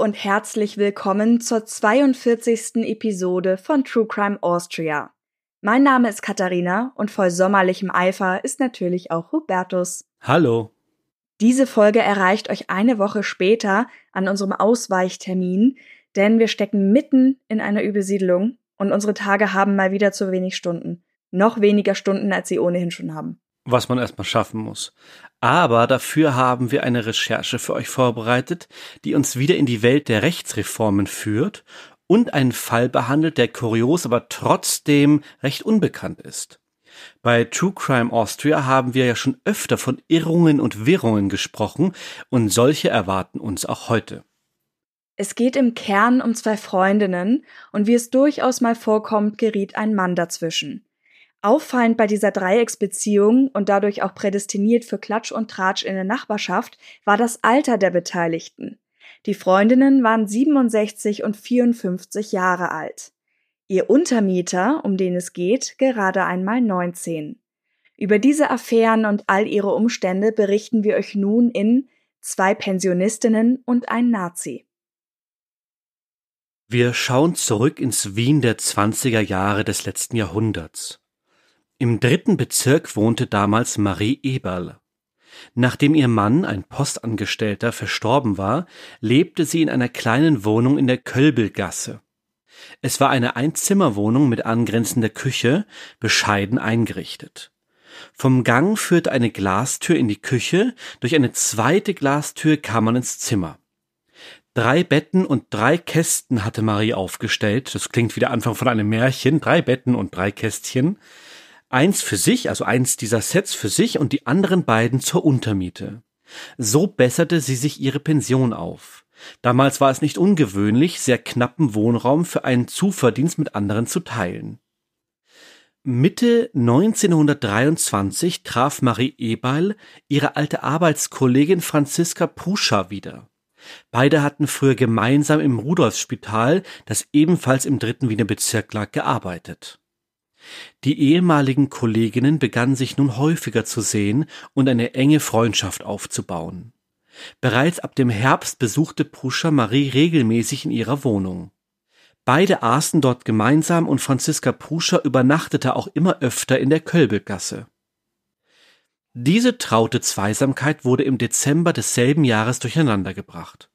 Und herzlich willkommen zur 42. Episode von True Crime Austria. Mein Name ist Katharina und voll sommerlichem Eifer ist natürlich auch Hubertus. Hallo. Diese Folge erreicht euch eine Woche später an unserem Ausweichtermin, denn wir stecken mitten in einer Übersiedlung und unsere Tage haben mal wieder zu wenig Stunden. Noch weniger Stunden, als sie ohnehin schon haben was man erstmal schaffen muss. Aber dafür haben wir eine Recherche für euch vorbereitet, die uns wieder in die Welt der Rechtsreformen führt und einen Fall behandelt, der kurios, aber trotzdem recht unbekannt ist. Bei True Crime Austria haben wir ja schon öfter von Irrungen und Wirrungen gesprochen und solche erwarten uns auch heute. Es geht im Kern um zwei Freundinnen und wie es durchaus mal vorkommt, geriet ein Mann dazwischen. Auffallend bei dieser Dreiecksbeziehung und dadurch auch prädestiniert für Klatsch und Tratsch in der Nachbarschaft war das Alter der Beteiligten. Die Freundinnen waren 67 und 54 Jahre alt. Ihr Untermieter, um den es geht, gerade einmal 19. Über diese Affären und all ihre Umstände berichten wir euch nun in Zwei Pensionistinnen und ein Nazi. Wir schauen zurück ins Wien der 20er Jahre des letzten Jahrhunderts. Im dritten Bezirk wohnte damals Marie Eberl. Nachdem ihr Mann, ein Postangestellter, verstorben war, lebte sie in einer kleinen Wohnung in der Kölbelgasse. Es war eine Einzimmerwohnung mit angrenzender Küche, bescheiden eingerichtet. Vom Gang führte eine Glastür in die Küche, durch eine zweite Glastür kam man ins Zimmer. Drei Betten und drei Kästen hatte Marie aufgestellt. Das klingt wie der Anfang von einem Märchen. Drei Betten und drei Kästchen eins für sich, also eins dieser Sets für sich und die anderen beiden zur Untermiete. So besserte sie sich ihre Pension auf. Damals war es nicht ungewöhnlich, sehr knappen Wohnraum für einen Zuverdienst mit anderen zu teilen. Mitte 1923 traf Marie Ebeil ihre alte Arbeitskollegin Franziska Puscher wieder. Beide hatten früher gemeinsam im Rudolfsspital, das ebenfalls im dritten Wiener Bezirk lag, gearbeitet. Die ehemaligen Kolleginnen begannen sich nun häufiger zu sehen und eine enge Freundschaft aufzubauen. Bereits ab dem Herbst besuchte Pruscher Marie regelmäßig in ihrer Wohnung. Beide aßen dort gemeinsam und Franziska Pruscher übernachtete auch immer öfter in der Kölbelgasse. Diese traute Zweisamkeit wurde im Dezember desselben Jahres durcheinandergebracht.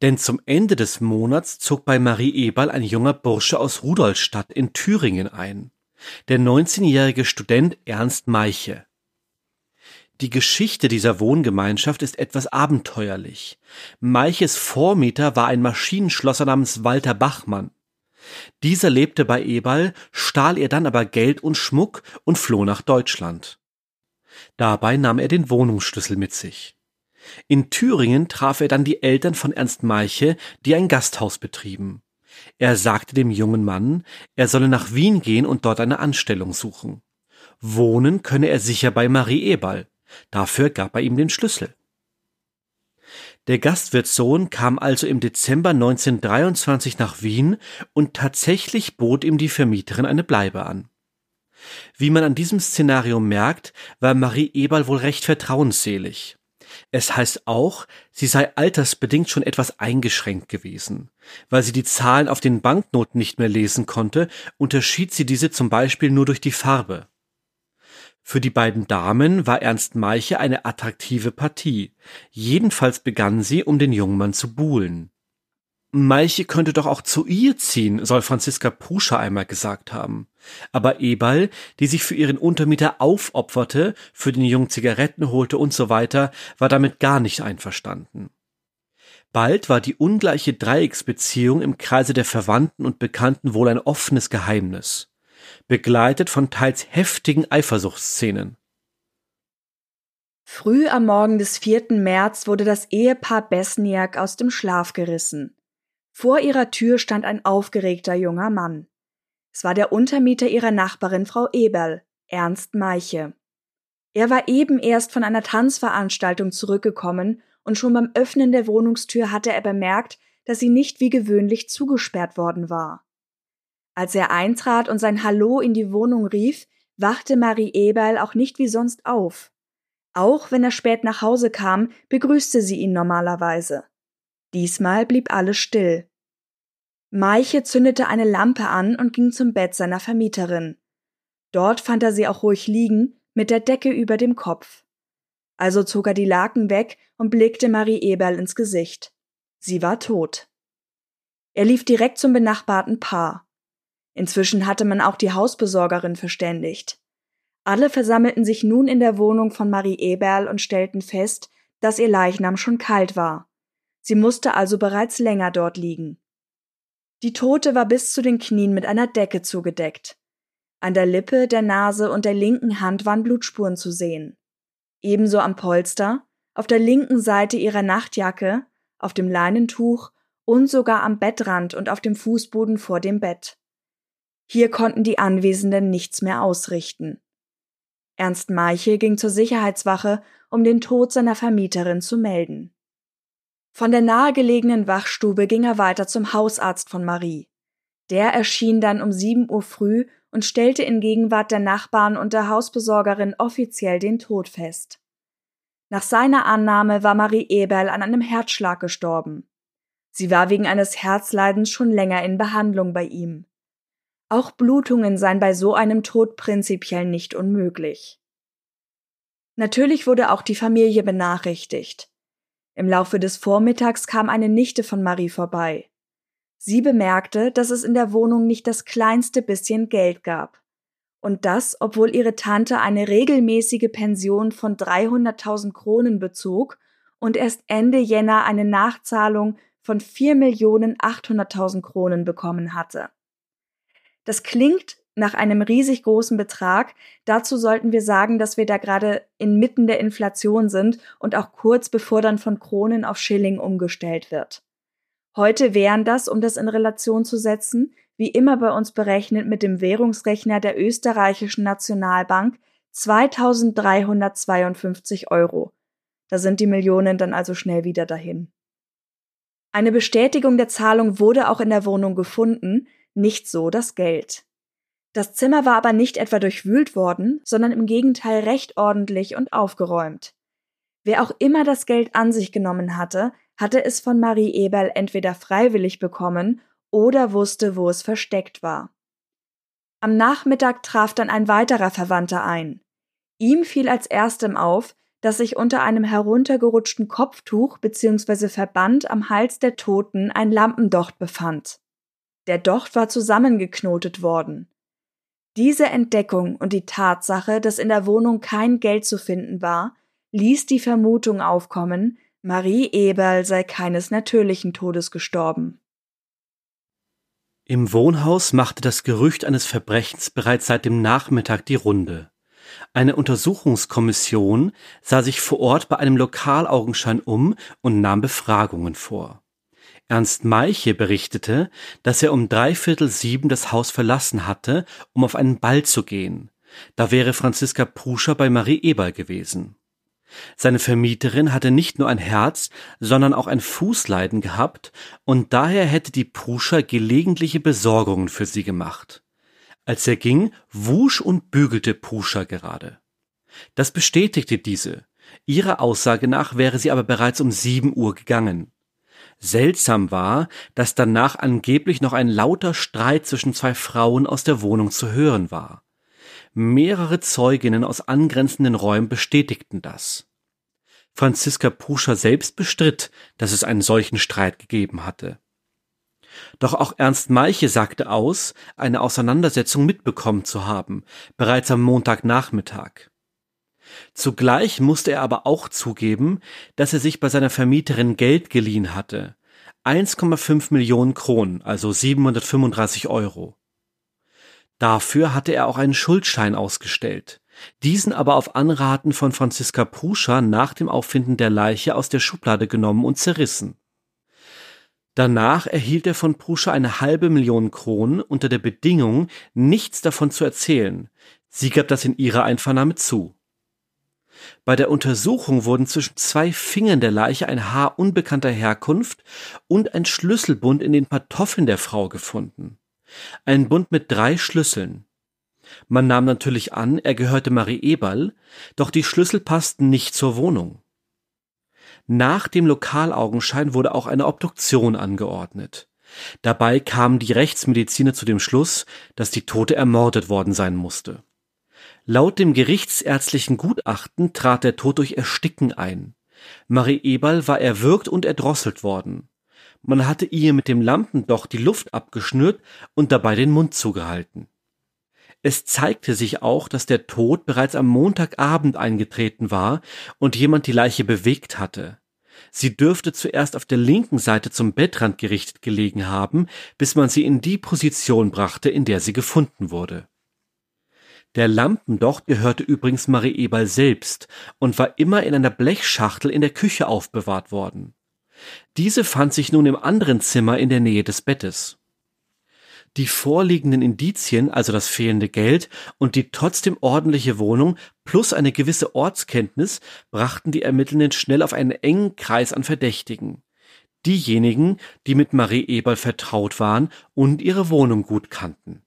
Denn zum Ende des Monats zog bei Marie Eberl ein junger Bursche aus Rudolstadt in Thüringen ein der 19-jährige Student Ernst Meiche. Die Geschichte dieser Wohngemeinschaft ist etwas abenteuerlich. Meiches Vormieter war ein Maschinenschlosser namens Walter Bachmann. Dieser lebte bei Eberl, stahl ihr dann aber Geld und Schmuck und floh nach Deutschland. Dabei nahm er den Wohnungsschlüssel mit sich. In Thüringen traf er dann die Eltern von Ernst Meiche, die ein Gasthaus betrieben. Er sagte dem jungen Mann, er solle nach Wien gehen und dort eine Anstellung suchen. Wohnen könne er sicher bei Marie Eberl. Dafür gab er ihm den Schlüssel. Der Gastwirtssohn kam also im Dezember 1923 nach Wien und tatsächlich bot ihm die Vermieterin eine Bleibe an. Wie man an diesem Szenario merkt, war Marie Eberl wohl recht vertrauensselig. Es heißt auch, sie sei altersbedingt schon etwas eingeschränkt gewesen. Weil sie die Zahlen auf den Banknoten nicht mehr lesen konnte, unterschied sie diese zum Beispiel nur durch die Farbe. Für die beiden Damen war Ernst Meiche eine attraktive Partie. Jedenfalls begann sie, um den Jungmann zu buhlen. Meiche könnte doch auch zu ihr ziehen, soll Franziska Pruscher einmal gesagt haben. Aber Eberl, die sich für ihren Untermieter aufopferte, für den Jungen Zigaretten holte und so weiter, war damit gar nicht einverstanden. Bald war die ungleiche Dreiecksbeziehung im Kreise der Verwandten und Bekannten wohl ein offenes Geheimnis, begleitet von teils heftigen Eifersuchtsszenen. Früh am Morgen des 4. März wurde das Ehepaar Besniak aus dem Schlaf gerissen. Vor ihrer Tür stand ein aufgeregter junger Mann. Es war der Untermieter ihrer Nachbarin Frau Eberl, Ernst Meiche. Er war eben erst von einer Tanzveranstaltung zurückgekommen und schon beim Öffnen der Wohnungstür hatte er bemerkt, dass sie nicht wie gewöhnlich zugesperrt worden war. Als er eintrat und sein Hallo in die Wohnung rief, wachte Marie Eberl auch nicht wie sonst auf. Auch wenn er spät nach Hause kam, begrüßte sie ihn normalerweise. Diesmal blieb alles still. Meiche zündete eine Lampe an und ging zum Bett seiner Vermieterin. Dort fand er sie auch ruhig liegen, mit der Decke über dem Kopf. Also zog er die Laken weg und blickte Marie Eberl ins Gesicht. Sie war tot. Er lief direkt zum benachbarten Paar. Inzwischen hatte man auch die Hausbesorgerin verständigt. Alle versammelten sich nun in der Wohnung von Marie Eberl und stellten fest, dass ihr Leichnam schon kalt war. Sie musste also bereits länger dort liegen. Die Tote war bis zu den Knien mit einer Decke zugedeckt. An der Lippe, der Nase und der linken Hand waren Blutspuren zu sehen. Ebenso am Polster, auf der linken Seite ihrer Nachtjacke, auf dem Leinentuch und sogar am Bettrand und auf dem Fußboden vor dem Bett. Hier konnten die Anwesenden nichts mehr ausrichten. Ernst Meiche ging zur Sicherheitswache, um den Tod seiner Vermieterin zu melden. Von der nahegelegenen Wachstube ging er weiter zum Hausarzt von Marie. Der erschien dann um sieben Uhr früh und stellte in Gegenwart der Nachbarn und der Hausbesorgerin offiziell den Tod fest. Nach seiner Annahme war Marie Eberl an einem Herzschlag gestorben. Sie war wegen eines Herzleidens schon länger in Behandlung bei ihm. Auch Blutungen seien bei so einem Tod prinzipiell nicht unmöglich. Natürlich wurde auch die Familie benachrichtigt. Im Laufe des Vormittags kam eine Nichte von Marie vorbei. Sie bemerkte, dass es in der Wohnung nicht das kleinste bisschen Geld gab. Und das, obwohl ihre Tante eine regelmäßige Pension von 300.000 Kronen bezog und erst Ende Jänner eine Nachzahlung von 4.800.000 Kronen bekommen hatte. Das klingt nach einem riesig großen Betrag. Dazu sollten wir sagen, dass wir da gerade inmitten der Inflation sind und auch kurz bevor dann von Kronen auf Schilling umgestellt wird. Heute wären das, um das in Relation zu setzen, wie immer bei uns berechnet mit dem Währungsrechner der österreichischen Nationalbank 2352 Euro. Da sind die Millionen dann also schnell wieder dahin. Eine Bestätigung der Zahlung wurde auch in der Wohnung gefunden, nicht so das Geld. Das Zimmer war aber nicht etwa durchwühlt worden, sondern im Gegenteil recht ordentlich und aufgeräumt. Wer auch immer das Geld an sich genommen hatte, hatte es von Marie Eberl entweder freiwillig bekommen oder wusste, wo es versteckt war. Am Nachmittag traf dann ein weiterer Verwandter ein. Ihm fiel als erstem auf, dass sich unter einem heruntergerutschten Kopftuch bzw. Verband am Hals der Toten ein Lampendocht befand. Der Docht war zusammengeknotet worden. Diese Entdeckung und die Tatsache, dass in der Wohnung kein Geld zu finden war, ließ die Vermutung aufkommen, Marie Eberl sei keines natürlichen Todes gestorben. Im Wohnhaus machte das Gerücht eines Verbrechens bereits seit dem Nachmittag die Runde. Eine Untersuchungskommission sah sich vor Ort bei einem Lokalaugenschein um und nahm Befragungen vor. Ernst Meiche berichtete, dass er um dreiviertel sieben das Haus verlassen hatte, um auf einen Ball zu gehen. Da wäre Franziska Pruscher bei Marie Eberl gewesen. Seine Vermieterin hatte nicht nur ein Herz, sondern auch ein Fußleiden gehabt, und daher hätte die Pruscher gelegentliche Besorgungen für sie gemacht. Als er ging, wusch und bügelte Pruscher gerade. Das bestätigte diese. Ihrer Aussage nach wäre sie aber bereits um sieben Uhr gegangen. Seltsam war, dass danach angeblich noch ein lauter Streit zwischen zwei Frauen aus der Wohnung zu hören war. Mehrere Zeuginnen aus angrenzenden Räumen bestätigten das. Franziska Pruscher selbst bestritt, dass es einen solchen Streit gegeben hatte. Doch auch Ernst Meiche sagte aus, eine Auseinandersetzung mitbekommen zu haben, bereits am Montagnachmittag. Zugleich musste er aber auch zugeben, dass er sich bei seiner Vermieterin Geld geliehen hatte. 1,5 Millionen Kronen, also 735 Euro. Dafür hatte er auch einen Schuldschein ausgestellt. diesen aber auf Anraten von Franziska Pruscher nach dem Auffinden der Leiche aus der Schublade genommen und zerrissen. Danach erhielt er von Pruscher eine halbe Million Kronen unter der Bedingung, nichts davon zu erzählen. Sie gab das in ihrer Einvernahme zu. Bei der Untersuchung wurden zwischen zwei Fingern der Leiche ein Haar unbekannter Herkunft und ein Schlüsselbund in den Pantoffeln der Frau gefunden. Ein Bund mit drei Schlüsseln. Man nahm natürlich an, er gehörte Marie Eberl, doch die Schlüssel passten nicht zur Wohnung. Nach dem Lokalaugenschein wurde auch eine Obduktion angeordnet. Dabei kamen die Rechtsmediziner zu dem Schluss, dass die Tote ermordet worden sein musste. Laut dem gerichtsärztlichen Gutachten trat der Tod durch Ersticken ein. Marie Eberl war erwürgt und erdrosselt worden. Man hatte ihr mit dem Lampendoch die Luft abgeschnürt und dabei den Mund zugehalten. Es zeigte sich auch, dass der Tod bereits am Montagabend eingetreten war und jemand die Leiche bewegt hatte. Sie dürfte zuerst auf der linken Seite zum Bettrand gerichtet gelegen haben, bis man sie in die Position brachte, in der sie gefunden wurde. Der Lampendocht gehörte übrigens Marie Eberl selbst und war immer in einer Blechschachtel in der Küche aufbewahrt worden. Diese fand sich nun im anderen Zimmer in der Nähe des Bettes. Die vorliegenden Indizien, also das fehlende Geld und die trotzdem ordentliche Wohnung plus eine gewisse Ortskenntnis, brachten die Ermittelnden schnell auf einen engen Kreis an Verdächtigen. Diejenigen, die mit Marie Eberl vertraut waren und ihre Wohnung gut kannten.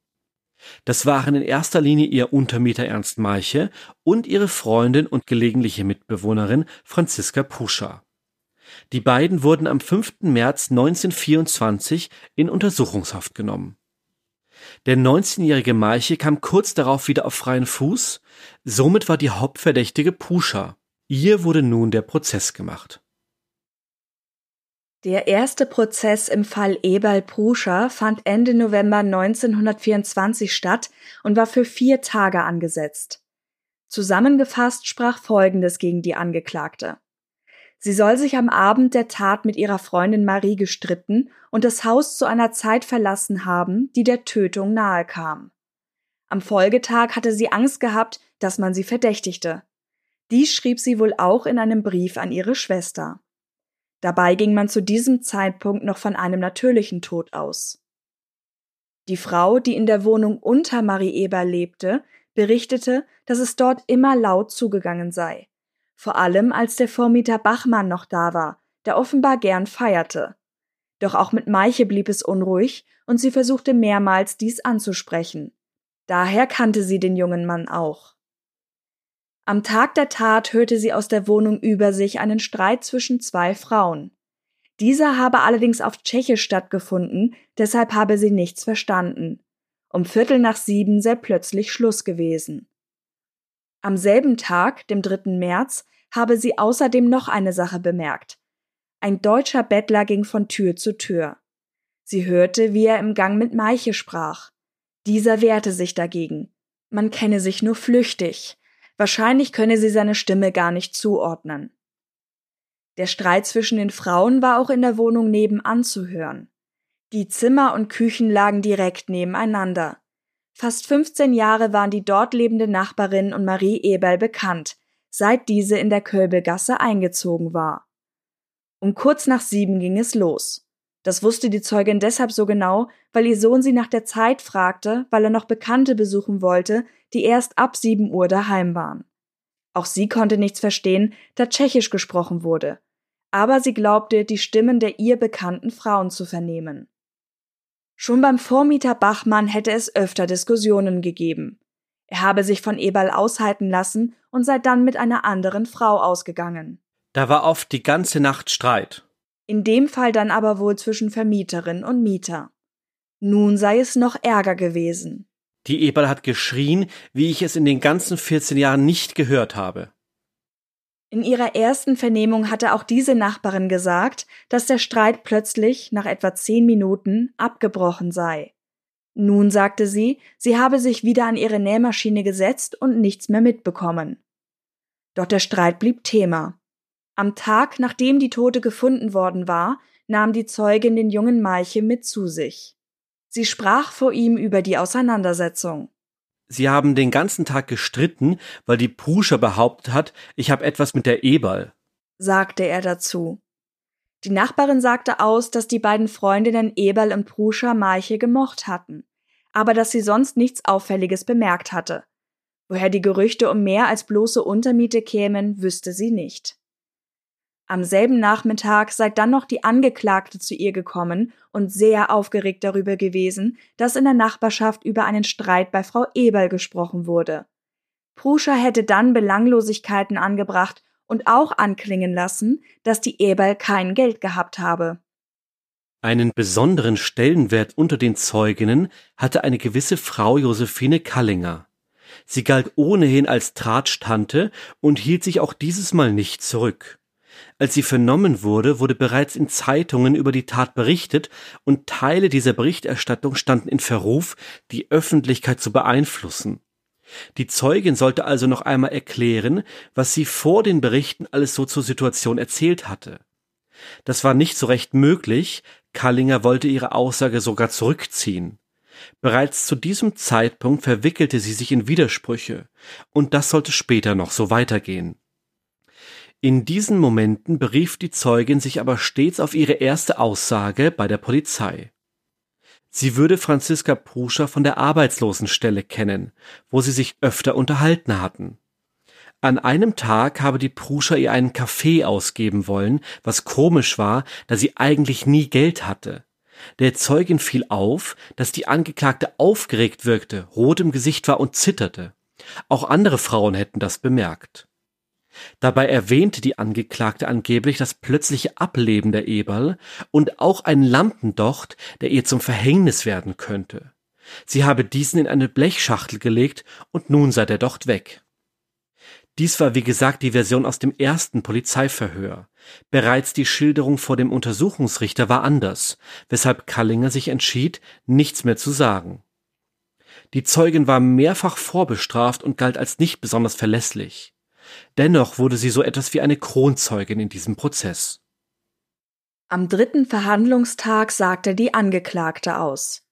Das waren in erster Linie ihr Untermieter Ernst Meiche und ihre Freundin und gelegentliche Mitbewohnerin Franziska Puscher. Die beiden wurden am 5. März 1924 in Untersuchungshaft genommen. Der 19-jährige Meiche kam kurz darauf wieder auf freien Fuß, somit war die Hauptverdächtige Puscher. Ihr wurde nun der Prozess gemacht. Der erste Prozess im Fall Eberl Pruscher fand Ende November 1924 statt und war für vier Tage angesetzt. Zusammengefasst sprach Folgendes gegen die Angeklagte. Sie soll sich am Abend der Tat mit ihrer Freundin Marie gestritten und das Haus zu einer Zeit verlassen haben, die der Tötung nahe kam. Am Folgetag hatte sie Angst gehabt, dass man sie verdächtigte. Dies schrieb sie wohl auch in einem Brief an ihre Schwester. Dabei ging man zu diesem Zeitpunkt noch von einem natürlichen Tod aus. Die Frau, die in der Wohnung unter Marie Eber lebte, berichtete, dass es dort immer laut zugegangen sei vor allem als der Vormieter Bachmann noch da war, der offenbar gern feierte. Doch auch mit Meiche blieb es unruhig, und sie versuchte mehrmals, dies anzusprechen. Daher kannte sie den jungen Mann auch. Am Tag der Tat hörte sie aus der Wohnung über sich einen Streit zwischen zwei Frauen. Dieser habe allerdings auf Tschechisch stattgefunden, deshalb habe sie nichts verstanden. Um Viertel nach sieben sei plötzlich Schluss gewesen. Am selben Tag, dem 3. März, habe sie außerdem noch eine Sache bemerkt. Ein deutscher Bettler ging von Tür zu Tür. Sie hörte, wie er im Gang mit Meiche sprach. Dieser wehrte sich dagegen. Man kenne sich nur flüchtig. Wahrscheinlich könne sie seine Stimme gar nicht zuordnen. Der Streit zwischen den Frauen war auch in der Wohnung nebenan zu hören. Die Zimmer und Küchen lagen direkt nebeneinander. Fast 15 Jahre waren die dort lebende Nachbarin und Marie Eberl bekannt, seit diese in der Kölbegasse eingezogen war. Um kurz nach sieben ging es los. Das wusste die Zeugin deshalb so genau, weil ihr Sohn sie nach der Zeit fragte, weil er noch Bekannte besuchen wollte, die erst ab sieben Uhr daheim waren. Auch sie konnte nichts verstehen, da Tschechisch gesprochen wurde. Aber sie glaubte, die Stimmen der ihr bekannten Frauen zu vernehmen. Schon beim Vormieter Bachmann hätte es öfter Diskussionen gegeben. Er habe sich von Eberl aushalten lassen und sei dann mit einer anderen Frau ausgegangen. Da war oft die ganze Nacht Streit. In dem Fall dann aber wohl zwischen Vermieterin und Mieter. Nun sei es noch Ärger gewesen. Die Eberl hat geschrien, wie ich es in den ganzen 14 Jahren nicht gehört habe. In ihrer ersten Vernehmung hatte auch diese Nachbarin gesagt, dass der Streit plötzlich, nach etwa zehn Minuten, abgebrochen sei. Nun sagte sie, sie habe sich wieder an ihre Nähmaschine gesetzt und nichts mehr mitbekommen. Doch der Streit blieb Thema. Am Tag, nachdem die Tote gefunden worden war, nahm die Zeugin den jungen Meiche mit zu sich. Sie sprach vor ihm über die Auseinandersetzung. Sie haben den ganzen Tag gestritten, weil die Pruscher behauptet hat, ich habe etwas mit der Eberl, sagte er dazu. Die Nachbarin sagte aus, dass die beiden Freundinnen Eberl und Pruscher Marche gemocht hatten, aber dass sie sonst nichts Auffälliges bemerkt hatte. Woher die Gerüchte um mehr als bloße Untermiete kämen, wüsste sie nicht. Am selben Nachmittag sei dann noch die Angeklagte zu ihr gekommen und sehr aufgeregt darüber gewesen, dass in der Nachbarschaft über einen Streit bei Frau Eberl gesprochen wurde. Pruscher hätte dann Belanglosigkeiten angebracht und auch anklingen lassen, dass die Eberl kein Geld gehabt habe. Einen besonderen Stellenwert unter den Zeuginnen hatte eine gewisse Frau Josephine Kallinger. Sie galt ohnehin als Tratstante und hielt sich auch dieses Mal nicht zurück. Als sie vernommen wurde, wurde bereits in Zeitungen über die Tat berichtet und Teile dieser Berichterstattung standen in Verruf, die Öffentlichkeit zu beeinflussen. Die Zeugin sollte also noch einmal erklären, was sie vor den Berichten alles so zur Situation erzählt hatte. Das war nicht so recht möglich, Kallinger wollte ihre Aussage sogar zurückziehen. Bereits zu diesem Zeitpunkt verwickelte sie sich in Widersprüche, und das sollte später noch so weitergehen. In diesen Momenten berief die Zeugin sich aber stets auf ihre erste Aussage bei der Polizei. Sie würde Franziska Pruscher von der Arbeitslosenstelle kennen, wo sie sich öfter unterhalten hatten. An einem Tag habe die Pruscher ihr einen Kaffee ausgeben wollen, was komisch war, da sie eigentlich nie Geld hatte. Der Zeugin fiel auf, dass die Angeklagte aufgeregt wirkte, rot im Gesicht war und zitterte. Auch andere Frauen hätten das bemerkt. Dabei erwähnte die Angeklagte angeblich das plötzliche Ableben der Eberl und auch einen Lampendocht, der ihr zum Verhängnis werden könnte. Sie habe diesen in eine Blechschachtel gelegt und nun sei der Docht weg. Dies war wie gesagt die Version aus dem ersten Polizeiverhör. Bereits die Schilderung vor dem Untersuchungsrichter war anders, weshalb Kallinger sich entschied, nichts mehr zu sagen. Die Zeugin war mehrfach vorbestraft und galt als nicht besonders verlässlich. Dennoch wurde sie so etwas wie eine Kronzeugin in diesem Prozess. Am dritten Verhandlungstag sagte die Angeklagte aus.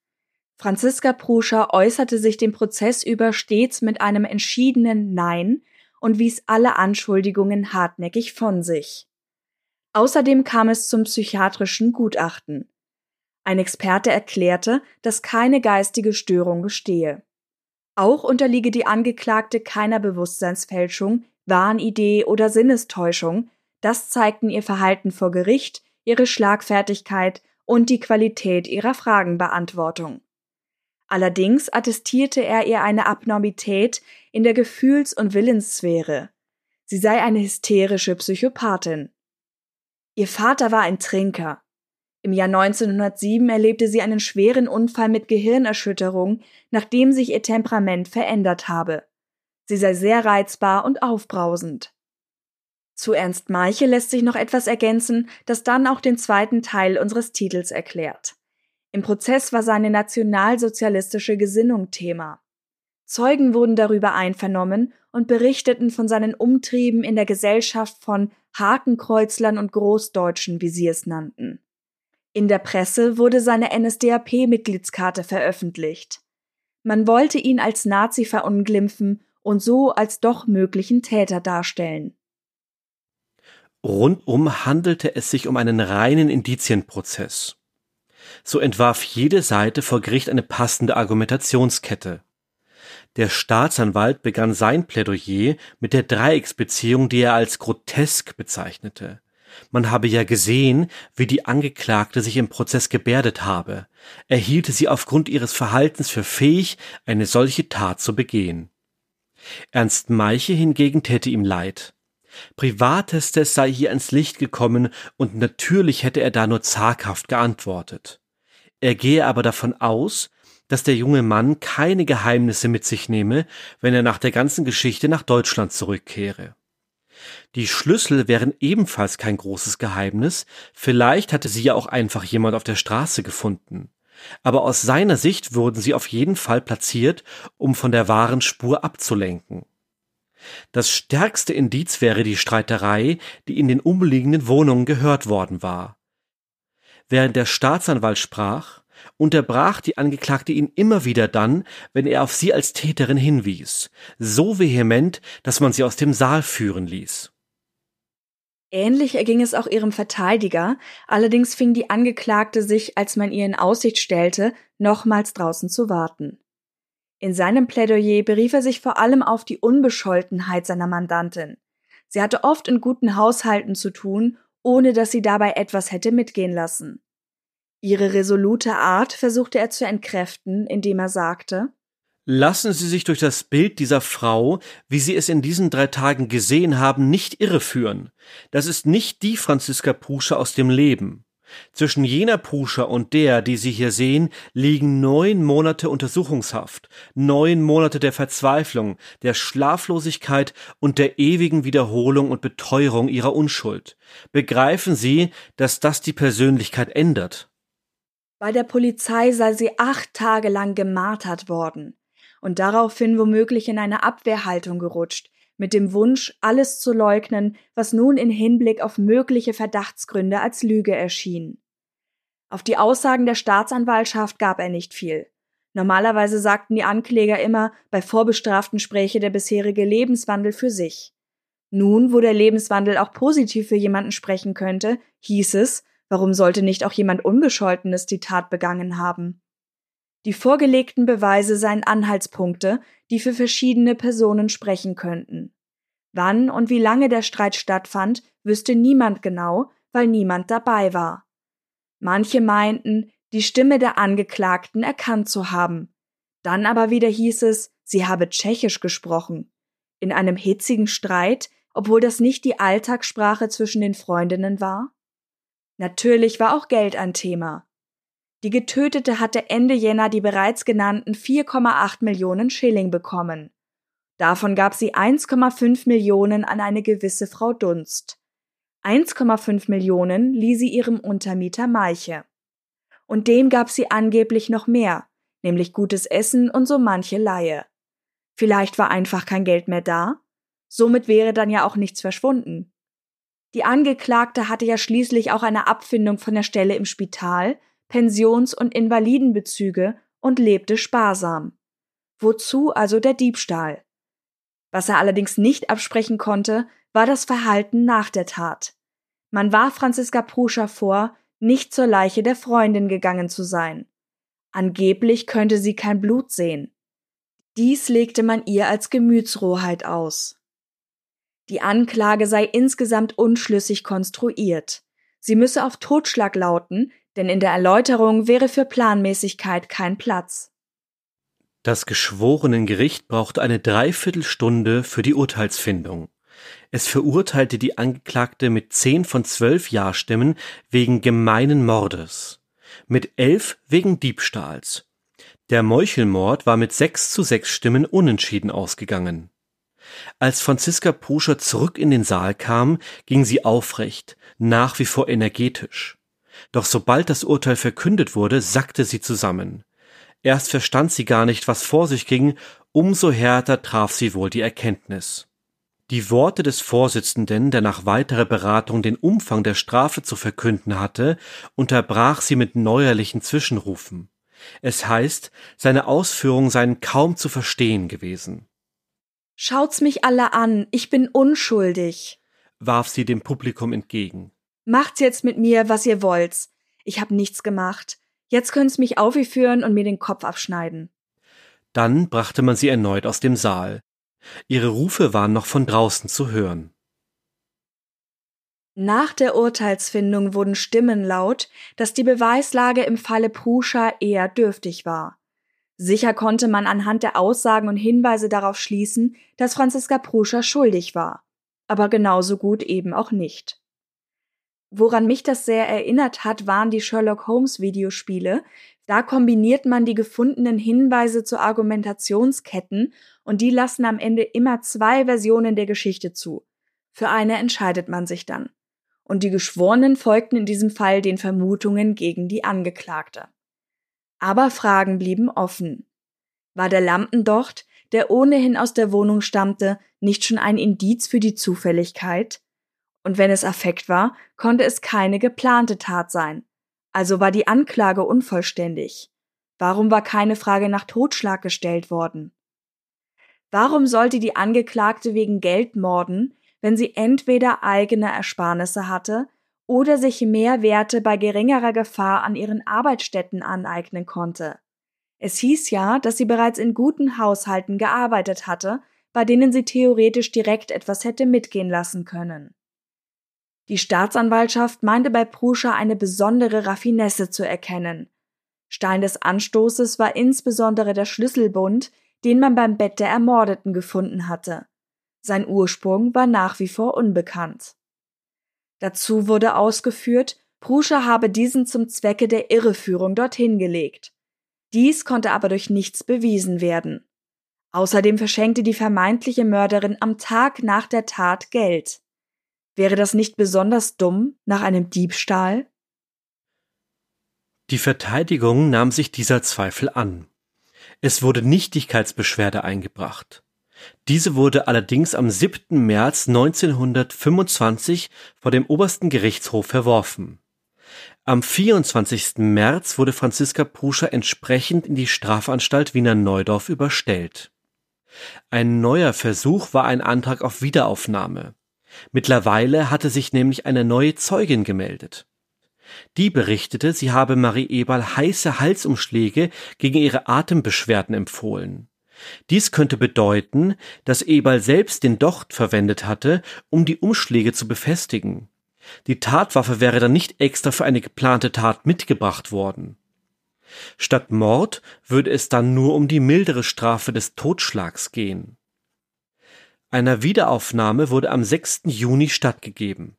Franziska Pruscher äußerte sich dem Prozess über stets mit einem entschiedenen Nein und wies alle Anschuldigungen hartnäckig von sich. Außerdem kam es zum psychiatrischen Gutachten. Ein Experte erklärte, dass keine geistige Störung bestehe. Auch unterliege die Angeklagte keiner Bewusstseinsfälschung, Wahnidee oder Sinnestäuschung, das zeigten ihr Verhalten vor Gericht, ihre Schlagfertigkeit und die Qualität ihrer Fragenbeantwortung. Allerdings attestierte er ihr eine Abnormität in der Gefühls- und Willenssphäre. Sie sei eine hysterische Psychopathin. Ihr Vater war ein Trinker. Im Jahr 1907 erlebte sie einen schweren Unfall mit Gehirnerschütterung, nachdem sich ihr Temperament verändert habe. Sie sei sehr reizbar und aufbrausend. Zu Ernst Meiche lässt sich noch etwas ergänzen, das dann auch den zweiten Teil unseres Titels erklärt. Im Prozess war seine nationalsozialistische Gesinnung Thema. Zeugen wurden darüber einvernommen und berichteten von seinen Umtrieben in der Gesellschaft von Hakenkreuzlern und Großdeutschen, wie sie es nannten. In der Presse wurde seine NSDAP-Mitgliedskarte veröffentlicht. Man wollte ihn als Nazi verunglimpfen und so als doch möglichen Täter darstellen. Rundum handelte es sich um einen reinen Indizienprozess. So entwarf jede Seite vor Gericht eine passende Argumentationskette. Der Staatsanwalt begann sein Plädoyer mit der Dreiecksbeziehung, die er als grotesk bezeichnete. Man habe ja gesehen, wie die Angeklagte sich im Prozess gebärdet habe. Er hielte sie aufgrund ihres Verhaltens für fähig, eine solche Tat zu begehen. Ernst Meiche hingegen täte ihm leid. Privatestes sei hier ins Licht gekommen und natürlich hätte er da nur zaghaft geantwortet. Er gehe aber davon aus, dass der junge Mann keine Geheimnisse mit sich nehme, wenn er nach der ganzen Geschichte nach Deutschland zurückkehre. Die Schlüssel wären ebenfalls kein großes Geheimnis, vielleicht hatte sie ja auch einfach jemand auf der Straße gefunden aber aus seiner Sicht wurden sie auf jeden Fall platziert, um von der wahren Spur abzulenken. Das stärkste Indiz wäre die Streiterei, die in den umliegenden Wohnungen gehört worden war. Während der Staatsanwalt sprach, unterbrach die Angeklagte ihn immer wieder dann, wenn er auf sie als Täterin hinwies, so vehement, dass man sie aus dem Saal führen ließ. Ähnlich erging es auch ihrem Verteidiger, allerdings fing die Angeklagte sich, als man ihr in Aussicht stellte, nochmals draußen zu warten. In seinem Plädoyer berief er sich vor allem auf die Unbescholtenheit seiner Mandantin. Sie hatte oft in guten Haushalten zu tun, ohne dass sie dabei etwas hätte mitgehen lassen. Ihre resolute Art versuchte er zu entkräften, indem er sagte Lassen Sie sich durch das Bild dieser Frau, wie Sie es in diesen drei Tagen gesehen haben, nicht irreführen. Das ist nicht die Franziska Pruscher aus dem Leben. Zwischen jener Pruscher und der, die Sie hier sehen, liegen neun Monate Untersuchungshaft, neun Monate der Verzweiflung, der Schlaflosigkeit und der ewigen Wiederholung und Beteuerung ihrer Unschuld. Begreifen Sie, dass das die Persönlichkeit ändert. Bei der Polizei sei sie acht Tage lang gemartert worden und daraufhin womöglich in eine Abwehrhaltung gerutscht, mit dem Wunsch, alles zu leugnen, was nun in Hinblick auf mögliche Verdachtsgründe als Lüge erschien. Auf die Aussagen der Staatsanwaltschaft gab er nicht viel. Normalerweise sagten die Ankläger immer, bei Vorbestraften spräche der bisherige Lebenswandel für sich. Nun, wo der Lebenswandel auch positiv für jemanden sprechen könnte, hieß es, Warum sollte nicht auch jemand Unbescholtenes die Tat begangen haben? Die vorgelegten Beweise seien Anhaltspunkte, die für verschiedene Personen sprechen könnten. Wann und wie lange der Streit stattfand, wüsste niemand genau, weil niemand dabei war. Manche meinten, die Stimme der Angeklagten erkannt zu haben. Dann aber wieder hieß es, sie habe Tschechisch gesprochen. In einem hitzigen Streit, obwohl das nicht die Alltagssprache zwischen den Freundinnen war? Natürlich war auch Geld ein Thema. Die Getötete hatte Ende Jänner die bereits genannten 4,8 Millionen Schilling bekommen. Davon gab sie 1,5 Millionen an eine gewisse Frau Dunst. 1,5 Millionen lieh sie ihrem Untermieter Meiche. Und dem gab sie angeblich noch mehr, nämlich gutes Essen und so manche Laie. Vielleicht war einfach kein Geld mehr da? Somit wäre dann ja auch nichts verschwunden. Die Angeklagte hatte ja schließlich auch eine Abfindung von der Stelle im Spital, Pensions- und Invalidenbezüge und lebte sparsam. Wozu also der Diebstahl? Was er allerdings nicht absprechen konnte, war das Verhalten nach der Tat. Man warf Franziska Pruscher vor, nicht zur Leiche der Freundin gegangen zu sein. Angeblich könnte sie kein Blut sehen. Dies legte man ihr als Gemütsrohheit aus. Die Anklage sei insgesamt unschlüssig konstruiert. Sie müsse auf Totschlag lauten, denn in der Erläuterung wäre für Planmäßigkeit kein Platz. Das Geschworenengericht brauchte eine Dreiviertelstunde für die Urteilsfindung. Es verurteilte die Angeklagte mit zehn von zwölf Ja-Stimmen wegen gemeinen Mordes, mit elf wegen Diebstahls. Der Meuchelmord war mit sechs zu sechs Stimmen unentschieden ausgegangen. Als Franziska Pruscher zurück in den Saal kam, ging sie aufrecht, nach wie vor energetisch. Doch sobald das Urteil verkündet wurde, sackte sie zusammen. Erst verstand sie gar nicht, was vor sich ging, umso härter traf sie wohl die Erkenntnis. Die Worte des Vorsitzenden, der nach weiterer Beratung den Umfang der Strafe zu verkünden hatte, unterbrach sie mit neuerlichen Zwischenrufen. Es heißt, seine Ausführungen seien kaum zu verstehen gewesen. Schaut's mich alle an, ich bin unschuldig, warf sie dem Publikum entgegen. Macht's jetzt mit mir, was ihr wollt. Ich hab nichts gemacht. Jetzt könnt's mich aufführen und mir den Kopf abschneiden. Dann brachte man sie erneut aus dem Saal. Ihre Rufe waren noch von draußen zu hören. Nach der Urteilsfindung wurden Stimmen laut, dass die Beweislage im Falle Pruscha eher dürftig war. Sicher konnte man anhand der Aussagen und Hinweise darauf schließen, dass Franziska Pruscher schuldig war, aber genauso gut eben auch nicht. Woran mich das sehr erinnert hat, waren die Sherlock Holmes Videospiele. Da kombiniert man die gefundenen Hinweise zu Argumentationsketten und die lassen am Ende immer zwei Versionen der Geschichte zu. Für eine entscheidet man sich dann. Und die Geschworenen folgten in diesem Fall den Vermutungen gegen die Angeklagte. Aber Fragen blieben offen. War der Lampendocht, der ohnehin aus der Wohnung stammte, nicht schon ein Indiz für die Zufälligkeit? Und wenn es Affekt war, konnte es keine geplante Tat sein. Also war die Anklage unvollständig. Warum war keine Frage nach Totschlag gestellt worden? Warum sollte die Angeklagte wegen Geld morden, wenn sie entweder eigene Ersparnisse hatte oder sich mehr Werte bei geringerer Gefahr an ihren Arbeitsstätten aneignen konnte? Es hieß ja, dass sie bereits in guten Haushalten gearbeitet hatte, bei denen sie theoretisch direkt etwas hätte mitgehen lassen können. Die Staatsanwaltschaft meinte bei Pruscher eine besondere Raffinesse zu erkennen. Stein des Anstoßes war insbesondere der Schlüsselbund, den man beim Bett der Ermordeten gefunden hatte. Sein Ursprung war nach wie vor unbekannt. Dazu wurde ausgeführt, Pruscher habe diesen zum Zwecke der Irreführung dorthin gelegt. Dies konnte aber durch nichts bewiesen werden. Außerdem verschenkte die vermeintliche Mörderin am Tag nach der Tat Geld. Wäre das nicht besonders dumm nach einem Diebstahl? Die Verteidigung nahm sich dieser Zweifel an. Es wurde Nichtigkeitsbeschwerde eingebracht. Diese wurde allerdings am 7. März 1925 vor dem obersten Gerichtshof verworfen. Am 24. März wurde Franziska Pruscher entsprechend in die Strafanstalt Wiener Neudorf überstellt. Ein neuer Versuch war ein Antrag auf Wiederaufnahme. Mittlerweile hatte sich nämlich eine neue Zeugin gemeldet. Die berichtete, sie habe Marie Eberl heiße Halsumschläge gegen ihre Atembeschwerden empfohlen. Dies könnte bedeuten, dass Eberl selbst den Docht verwendet hatte, um die Umschläge zu befestigen. Die Tatwaffe wäre dann nicht extra für eine geplante Tat mitgebracht worden. Statt Mord würde es dann nur um die mildere Strafe des Totschlags gehen. Einer Wiederaufnahme wurde am 6. Juni stattgegeben.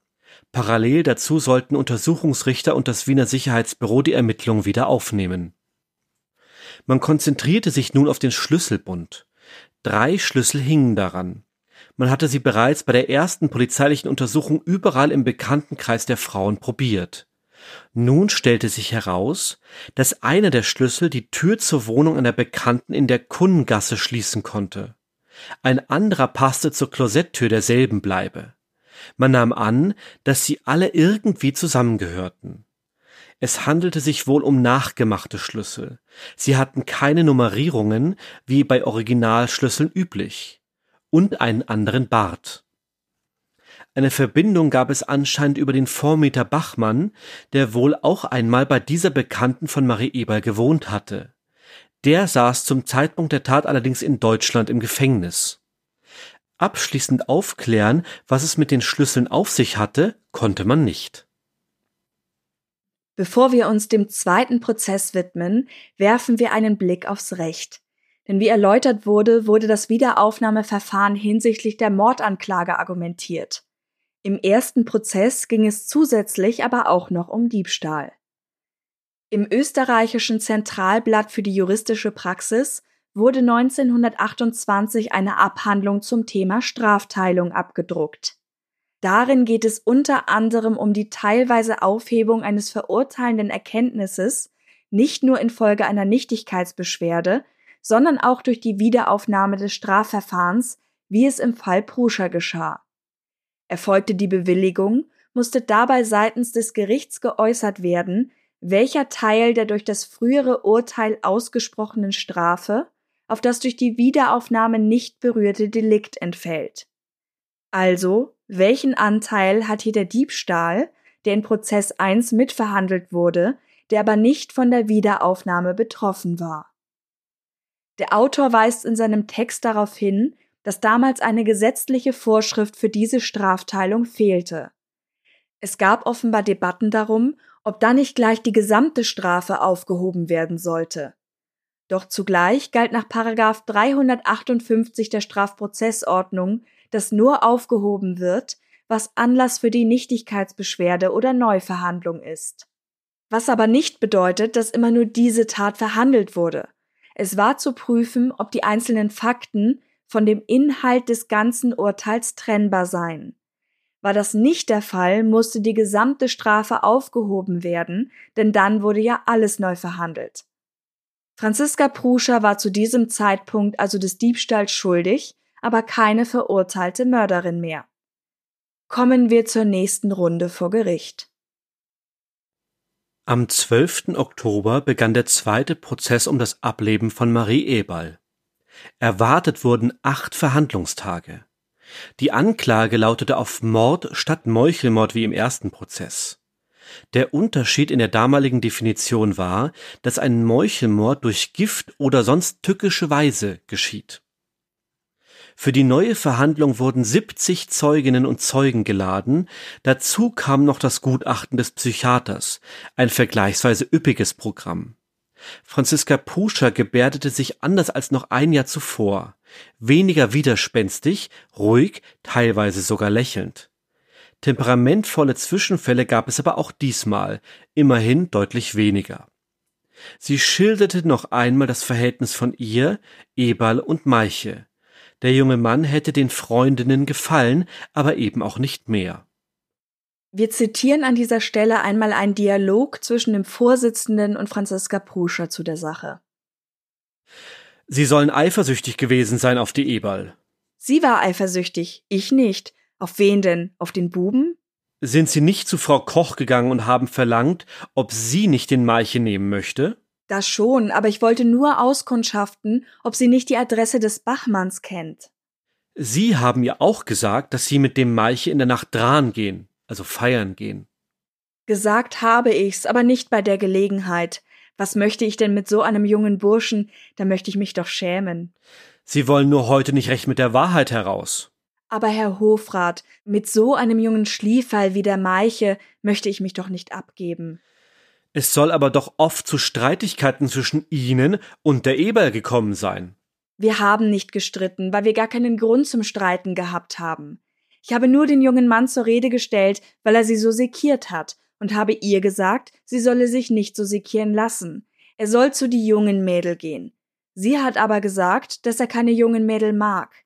Parallel dazu sollten Untersuchungsrichter und das Wiener Sicherheitsbüro die Ermittlungen wieder aufnehmen. Man konzentrierte sich nun auf den Schlüsselbund. Drei Schlüssel hingen daran. Man hatte sie bereits bei der ersten polizeilichen Untersuchung überall im Bekanntenkreis der Frauen probiert. Nun stellte sich heraus, dass einer der Schlüssel die Tür zur Wohnung einer Bekannten in der Kunnengasse schließen konnte. Ein anderer passte zur Klosetttür derselben Bleibe. Man nahm an, dass sie alle irgendwie zusammengehörten. Es handelte sich wohl um nachgemachte Schlüssel. Sie hatten keine Nummerierungen, wie bei Originalschlüsseln üblich, und einen anderen Bart. Eine Verbindung gab es anscheinend über den Vormieter Bachmann, der wohl auch einmal bei dieser Bekannten von Marie Eberl gewohnt hatte. Der saß zum Zeitpunkt der Tat allerdings in Deutschland im Gefängnis. Abschließend aufklären, was es mit den Schlüsseln auf sich hatte, konnte man nicht. Bevor wir uns dem zweiten Prozess widmen, werfen wir einen Blick aufs Recht. Denn wie erläutert wurde, wurde das Wiederaufnahmeverfahren hinsichtlich der Mordanklage argumentiert. Im ersten Prozess ging es zusätzlich aber auch noch um Diebstahl. Im österreichischen Zentralblatt für die juristische Praxis wurde 1928 eine Abhandlung zum Thema Strafteilung abgedruckt. Darin geht es unter anderem um die teilweise Aufhebung eines verurteilenden Erkenntnisses, nicht nur infolge einer Nichtigkeitsbeschwerde, sondern auch durch die Wiederaufnahme des Strafverfahrens, wie es im Fall Pruscher geschah. Erfolgte die Bewilligung, musste dabei seitens des Gerichts geäußert werden, welcher Teil der durch das frühere Urteil ausgesprochenen Strafe auf das durch die Wiederaufnahme nicht berührte Delikt entfällt. Also, welchen Anteil hat hier der Diebstahl, der in Prozess 1 mitverhandelt wurde, der aber nicht von der Wiederaufnahme betroffen war? Der Autor weist in seinem Text darauf hin, dass damals eine gesetzliche Vorschrift für diese Strafteilung fehlte. Es gab offenbar Debatten darum, ob da nicht gleich die gesamte Strafe aufgehoben werden sollte. Doch zugleich galt nach Paragraph 358 der Strafprozessordnung, dass nur aufgehoben wird, was Anlass für die Nichtigkeitsbeschwerde oder Neuverhandlung ist. Was aber nicht bedeutet, dass immer nur diese Tat verhandelt wurde. Es war zu prüfen, ob die einzelnen Fakten von dem Inhalt des ganzen Urteils trennbar seien. War das nicht der Fall, musste die gesamte Strafe aufgehoben werden, denn dann wurde ja alles neu verhandelt. Franziska Pruscher war zu diesem Zeitpunkt also des Diebstahls schuldig, aber keine verurteilte Mörderin mehr. Kommen wir zur nächsten Runde vor Gericht. Am 12. Oktober begann der zweite Prozess um das Ableben von Marie Eberl. Erwartet wurden acht Verhandlungstage. Die Anklage lautete auf Mord statt Meuchelmord wie im ersten Prozess. Der Unterschied in der damaligen Definition war, dass ein Meuchelmord durch Gift oder sonst tückische Weise geschieht. Für die neue Verhandlung wurden 70 Zeuginnen und Zeugen geladen, dazu kam noch das Gutachten des Psychiaters, ein vergleichsweise üppiges Programm. Franziska Puscher gebärdete sich anders als noch ein Jahr zuvor, weniger widerspenstig, ruhig, teilweise sogar lächelnd. Temperamentvolle Zwischenfälle gab es aber auch diesmal, immerhin deutlich weniger. Sie schilderte noch einmal das Verhältnis von ihr, Eberl und Meiche. Der junge Mann hätte den Freundinnen gefallen, aber eben auch nicht mehr. Wir zitieren an dieser Stelle einmal einen Dialog zwischen dem Vorsitzenden und Franziska Pruscher zu der Sache. Sie sollen eifersüchtig gewesen sein auf die Eberl. Sie war eifersüchtig, ich nicht. Auf wen denn? Auf den Buben? Sind Sie nicht zu Frau Koch gegangen und haben verlangt, ob sie nicht den Maiche nehmen möchte? Das schon, aber ich wollte nur auskundschaften, ob sie nicht die Adresse des Bachmanns kennt. Sie haben ihr auch gesagt, dass Sie mit dem Maiche in der Nacht dran gehen, also feiern gehen. Gesagt habe ich's, aber nicht bei der Gelegenheit. Was möchte ich denn mit so einem jungen Burschen? Da möchte ich mich doch schämen. Sie wollen nur heute nicht recht mit der Wahrheit heraus. Aber Herr Hofrat, mit so einem jungen Schlieferl wie der Maiche möchte ich mich doch nicht abgeben. Es soll aber doch oft zu Streitigkeiten zwischen Ihnen und der Eberl gekommen sein. Wir haben nicht gestritten, weil wir gar keinen Grund zum Streiten gehabt haben. Ich habe nur den jungen Mann zur Rede gestellt, weil er sie so sekiert hat, und habe ihr gesagt, sie solle sich nicht so sekieren lassen. Er soll zu die jungen Mädel gehen. Sie hat aber gesagt, dass er keine jungen Mädel mag.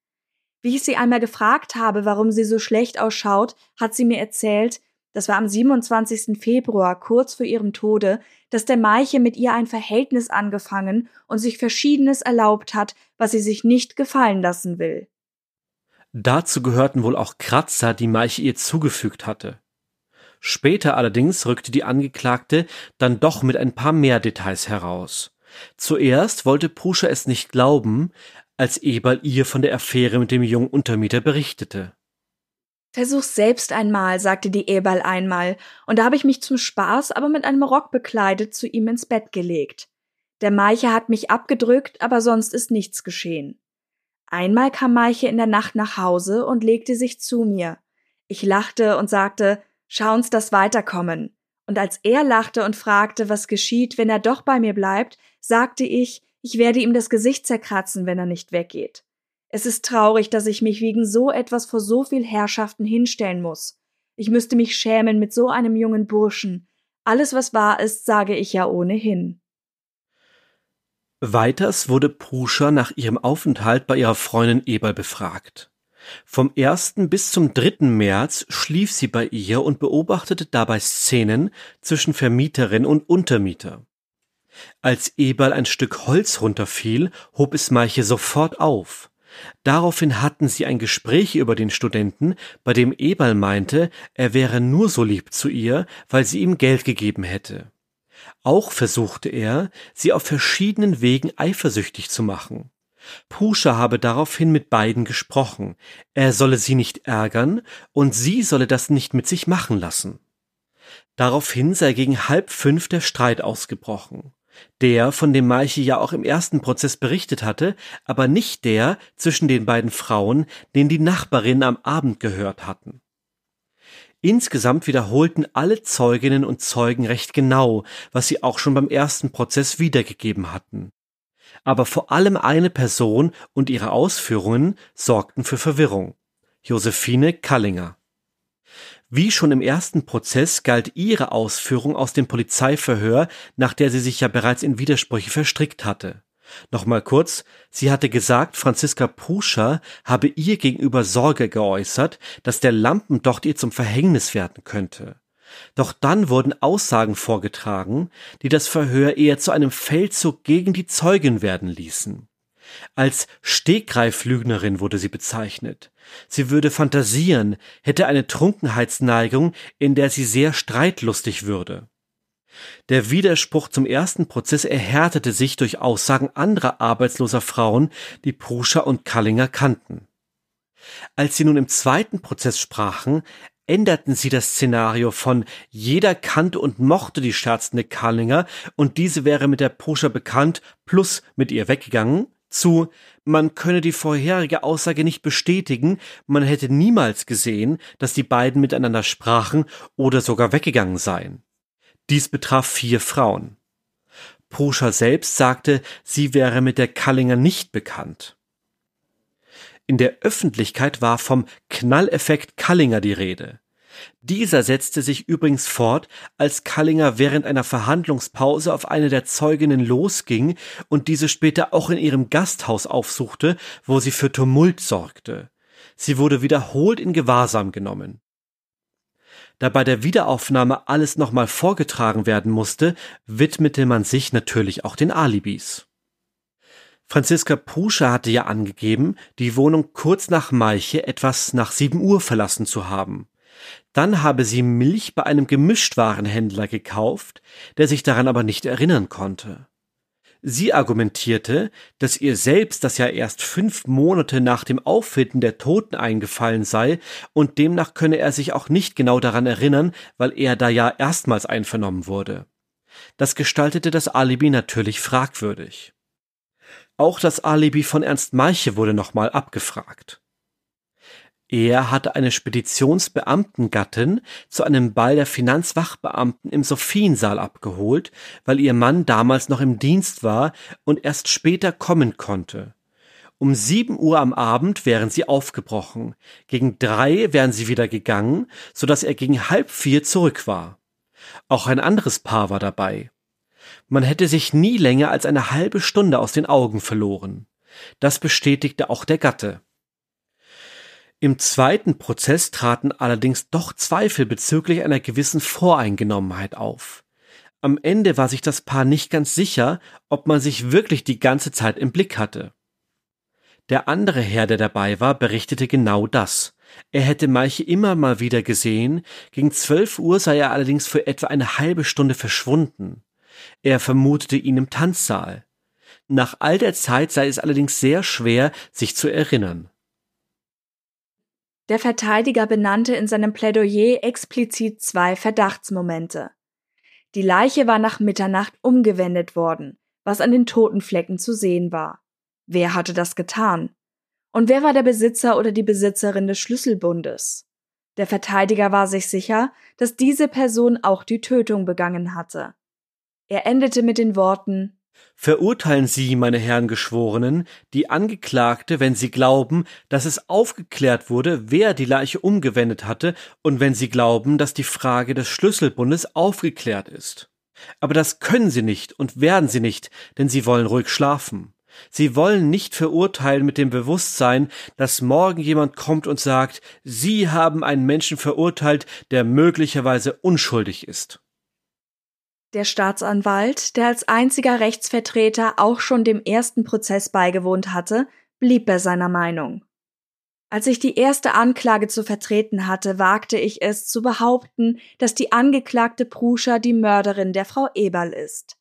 Wie ich sie einmal gefragt habe, warum sie so schlecht ausschaut, hat sie mir erzählt, das war am 27. Februar, kurz vor ihrem Tode, dass der Maiche mit ihr ein Verhältnis angefangen und sich Verschiedenes erlaubt hat, was sie sich nicht gefallen lassen will. Dazu gehörten wohl auch Kratzer, die Maiche ihr zugefügt hatte. Später allerdings rückte die Angeklagte dann doch mit ein paar mehr Details heraus. Zuerst wollte Pruscher es nicht glauben, als Eberl ihr von der Affäre mit dem jungen Untermieter berichtete. Versuch's selbst einmal, sagte die Eberl einmal, und da habe ich mich zum Spaß, aber mit einem Rock bekleidet, zu ihm ins Bett gelegt. Der Maiche hat mich abgedrückt, aber sonst ist nichts geschehen. Einmal kam Maiche in der Nacht nach Hause und legte sich zu mir. Ich lachte und sagte, schau uns das weiterkommen. Und als er lachte und fragte, was geschieht, wenn er doch bei mir bleibt, sagte ich, ich werde ihm das Gesicht zerkratzen, wenn er nicht weggeht. Es ist traurig, dass ich mich wegen so etwas vor so viel Herrschaften hinstellen muss. Ich müsste mich schämen mit so einem jungen Burschen. Alles, was wahr ist, sage ich ja ohnehin. Weiters wurde Pruscher nach ihrem Aufenthalt bei ihrer Freundin Eberl befragt. Vom 1. bis zum 3. März schlief sie bei ihr und beobachtete dabei Szenen zwischen Vermieterin und Untermieter. Als Eberl ein Stück Holz runterfiel, hob es Meiche sofort auf. Daraufhin hatten sie ein Gespräch über den Studenten, bei dem Eberl meinte, er wäre nur so lieb zu ihr, weil sie ihm Geld gegeben hätte. Auch versuchte er, sie auf verschiedenen Wegen eifersüchtig zu machen. Puscher habe daraufhin mit beiden gesprochen, er solle sie nicht ärgern und sie solle das nicht mit sich machen lassen. Daraufhin sei gegen halb fünf der Streit ausgebrochen der, von dem Maiche ja auch im ersten Prozess berichtet hatte, aber nicht der zwischen den beiden Frauen, den die Nachbarinnen am Abend gehört hatten. Insgesamt wiederholten alle Zeuginnen und Zeugen recht genau, was sie auch schon beim ersten Prozess wiedergegeben hatten. Aber vor allem eine Person und ihre Ausführungen sorgten für Verwirrung. Josephine Kallinger. Wie schon im ersten Prozess galt ihre Ausführung aus dem Polizeiverhör, nach der sie sich ja bereits in Widersprüche verstrickt hatte. Nochmal kurz, sie hatte gesagt, Franziska Pruscher habe ihr gegenüber Sorge geäußert, dass der Lampendocht ihr zum Verhängnis werden könnte. Doch dann wurden Aussagen vorgetragen, die das Verhör eher zu einem Feldzug gegen die Zeugin werden ließen. Als Stegreiflügnerin wurde sie bezeichnet. Sie würde fantasieren, hätte eine Trunkenheitsneigung, in der sie sehr streitlustig würde. Der Widerspruch zum ersten Prozess erhärtete sich durch Aussagen anderer arbeitsloser Frauen, die Pruscher und Kallinger kannten. Als sie nun im zweiten Prozess sprachen, änderten sie das Szenario von jeder kannte und mochte die scherzende Kallinger und diese wäre mit der Pruscher bekannt plus mit ihr weggegangen zu man könne die vorherige Aussage nicht bestätigen, man hätte niemals gesehen, dass die beiden miteinander sprachen oder sogar weggegangen seien. Dies betraf vier Frauen. Proscher selbst sagte, sie wäre mit der Kallinger nicht bekannt. In der Öffentlichkeit war vom Knalleffekt Kallinger die Rede. Dieser setzte sich übrigens fort, als Kallinger während einer Verhandlungspause auf eine der Zeuginnen losging und diese später auch in ihrem Gasthaus aufsuchte, wo sie für Tumult sorgte. Sie wurde wiederholt in Gewahrsam genommen. Da bei der Wiederaufnahme alles nochmal vorgetragen werden musste, widmete man sich natürlich auch den Alibis. Franziska Pruscher hatte ja angegeben, die Wohnung kurz nach Maiche etwas nach sieben Uhr verlassen zu haben. Dann habe sie Milch bei einem Gemischtwarenhändler gekauft, der sich daran aber nicht erinnern konnte. Sie argumentierte, dass ihr selbst das ja erst fünf Monate nach dem Auffinden der Toten eingefallen sei und demnach könne er sich auch nicht genau daran erinnern, weil er da ja erstmals einvernommen wurde. Das gestaltete das Alibi natürlich fragwürdig. Auch das Alibi von Ernst Meiche wurde nochmal abgefragt. Er hatte eine Speditionsbeamtengattin zu einem Ball der Finanzwachbeamten im Sophiensaal abgeholt, weil ihr Mann damals noch im Dienst war und erst später kommen konnte. Um sieben Uhr am Abend wären sie aufgebrochen. Gegen drei wären sie wieder gegangen, so dass er gegen halb vier zurück war. Auch ein anderes Paar war dabei. Man hätte sich nie länger als eine halbe Stunde aus den Augen verloren. Das bestätigte auch der Gatte. Im zweiten Prozess traten allerdings doch Zweifel bezüglich einer gewissen Voreingenommenheit auf. Am Ende war sich das Paar nicht ganz sicher, ob man sich wirklich die ganze Zeit im Blick hatte. Der andere Herr, der dabei war, berichtete genau das. Er hätte Meiche immer mal wieder gesehen, gegen zwölf Uhr sei er allerdings für etwa eine halbe Stunde verschwunden. Er vermutete ihn im Tanzsaal. Nach all der Zeit sei es allerdings sehr schwer, sich zu erinnern. Der Verteidiger benannte in seinem Plädoyer explizit zwei Verdachtsmomente. Die Leiche war nach Mitternacht umgewendet worden, was an den Totenflecken zu sehen war. Wer hatte das getan? Und wer war der Besitzer oder die Besitzerin des Schlüsselbundes? Der Verteidiger war sich sicher, dass diese Person auch die Tötung begangen hatte. Er endete mit den Worten Verurteilen Sie, meine Herren Geschworenen, die Angeklagte, wenn Sie glauben, dass es aufgeklärt wurde, wer die Leiche umgewendet hatte, und wenn Sie glauben, dass die Frage des Schlüsselbundes aufgeklärt ist. Aber das können Sie nicht und werden Sie nicht, denn Sie wollen ruhig schlafen. Sie wollen nicht verurteilen mit dem Bewusstsein, dass morgen jemand kommt und sagt, Sie haben einen Menschen verurteilt, der möglicherweise unschuldig ist. Der Staatsanwalt, der als einziger Rechtsvertreter auch schon dem ersten Prozess beigewohnt hatte, blieb bei seiner Meinung. Als ich die erste Anklage zu vertreten hatte, wagte ich es zu behaupten, dass die angeklagte Pruscher die Mörderin der Frau Eberl ist.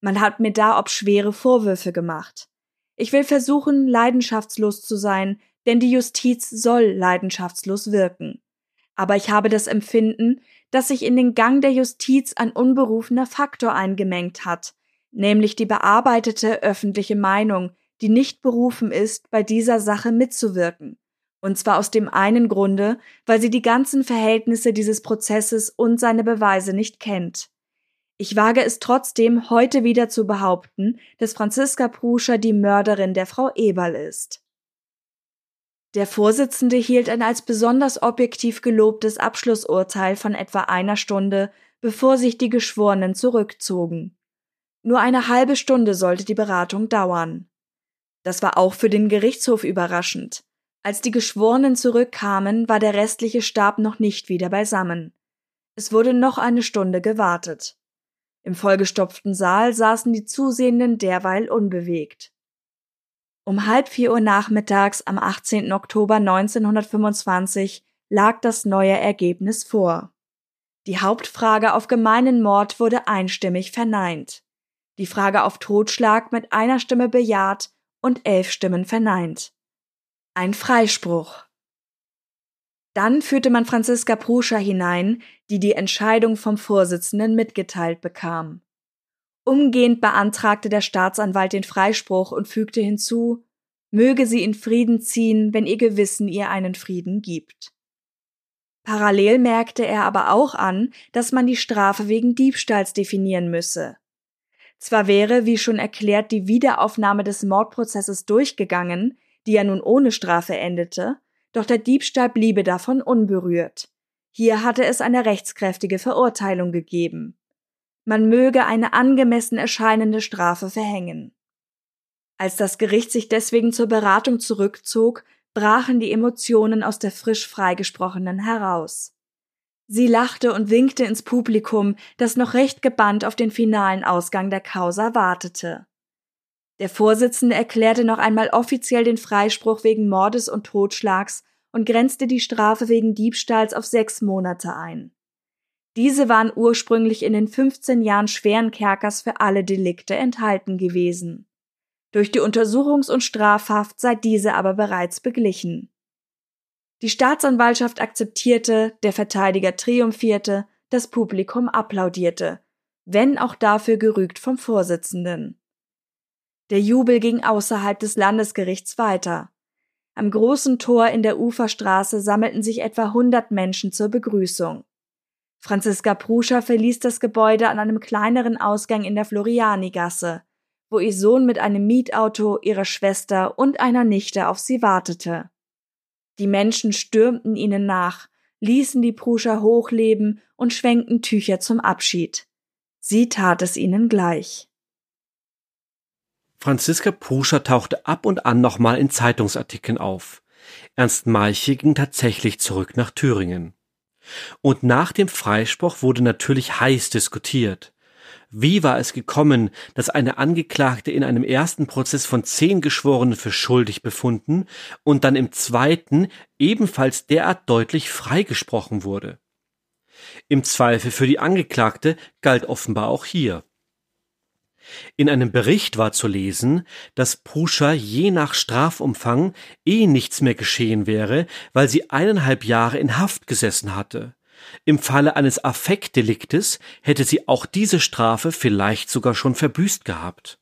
Man hat mir da ob schwere Vorwürfe gemacht. Ich will versuchen, leidenschaftslos zu sein, denn die Justiz soll leidenschaftslos wirken. Aber ich habe das Empfinden, dass sich in den Gang der Justiz ein unberufener Faktor eingemengt hat, nämlich die bearbeitete öffentliche Meinung, die nicht berufen ist, bei dieser Sache mitzuwirken. Und zwar aus dem einen Grunde, weil sie die ganzen Verhältnisse dieses Prozesses und seine Beweise nicht kennt. Ich wage es trotzdem, heute wieder zu behaupten, dass Franziska Pruscher die Mörderin der Frau Eberl ist. Der Vorsitzende hielt ein als besonders objektiv gelobtes Abschlussurteil von etwa einer Stunde, bevor sich die Geschworenen zurückzogen. Nur eine halbe Stunde sollte die Beratung dauern. Das war auch für den Gerichtshof überraschend. Als die Geschworenen zurückkamen, war der restliche Stab noch nicht wieder beisammen. Es wurde noch eine Stunde gewartet. Im vollgestopften Saal saßen die Zusehenden derweil unbewegt. Um halb vier Uhr nachmittags am 18. Oktober 1925 lag das neue Ergebnis vor. Die Hauptfrage auf gemeinen Mord wurde einstimmig verneint. Die Frage auf Totschlag mit einer Stimme bejaht und elf Stimmen verneint. Ein Freispruch. Dann führte man Franziska Pruscher hinein, die die Entscheidung vom Vorsitzenden mitgeteilt bekam. Umgehend beantragte der Staatsanwalt den Freispruch und fügte hinzu, möge sie in Frieden ziehen, wenn ihr Gewissen ihr einen Frieden gibt. Parallel merkte er aber auch an, dass man die Strafe wegen Diebstahls definieren müsse. Zwar wäre, wie schon erklärt, die Wiederaufnahme des Mordprozesses durchgegangen, die ja nun ohne Strafe endete, doch der Diebstahl bliebe davon unberührt. Hier hatte es eine rechtskräftige Verurteilung gegeben. Man möge eine angemessen erscheinende Strafe verhängen. Als das Gericht sich deswegen zur Beratung zurückzog, brachen die Emotionen aus der frisch freigesprochenen heraus. Sie lachte und winkte ins Publikum, das noch recht gebannt auf den finalen Ausgang der Causa wartete. Der Vorsitzende erklärte noch einmal offiziell den Freispruch wegen Mordes und Totschlags und grenzte die Strafe wegen Diebstahls auf sechs Monate ein. Diese waren ursprünglich in den 15 Jahren schweren Kerkers für alle Delikte enthalten gewesen. Durch die Untersuchungs- und Strafhaft sei diese aber bereits beglichen. Die Staatsanwaltschaft akzeptierte, der Verteidiger triumphierte, das Publikum applaudierte, wenn auch dafür gerügt vom Vorsitzenden. Der Jubel ging außerhalb des Landesgerichts weiter. Am großen Tor in der Uferstraße sammelten sich etwa 100 Menschen zur Begrüßung. Franziska Pruscher verließ das Gebäude an einem kleineren Ausgang in der Florianigasse, wo ihr Sohn mit einem Mietauto, ihrer Schwester und einer Nichte auf sie wartete. Die Menschen stürmten ihnen nach, ließen die Pruscher hochleben und schwenkten Tücher zum Abschied. Sie tat es ihnen gleich. Franziska Pruscher tauchte ab und an nochmal in Zeitungsartikeln auf. Ernst Meiche ging tatsächlich zurück nach Thüringen. Und nach dem Freispruch wurde natürlich heiß diskutiert. Wie war es gekommen, dass eine Angeklagte in einem ersten Prozess von zehn Geschworenen für schuldig befunden und dann im zweiten ebenfalls derart deutlich freigesprochen wurde? Im Zweifel für die Angeklagte galt offenbar auch hier. In einem Bericht war zu lesen, dass Pruscher je nach Strafumfang eh nichts mehr geschehen wäre, weil sie eineinhalb Jahre in Haft gesessen hatte. Im Falle eines Affektdeliktes hätte sie auch diese Strafe vielleicht sogar schon verbüßt gehabt.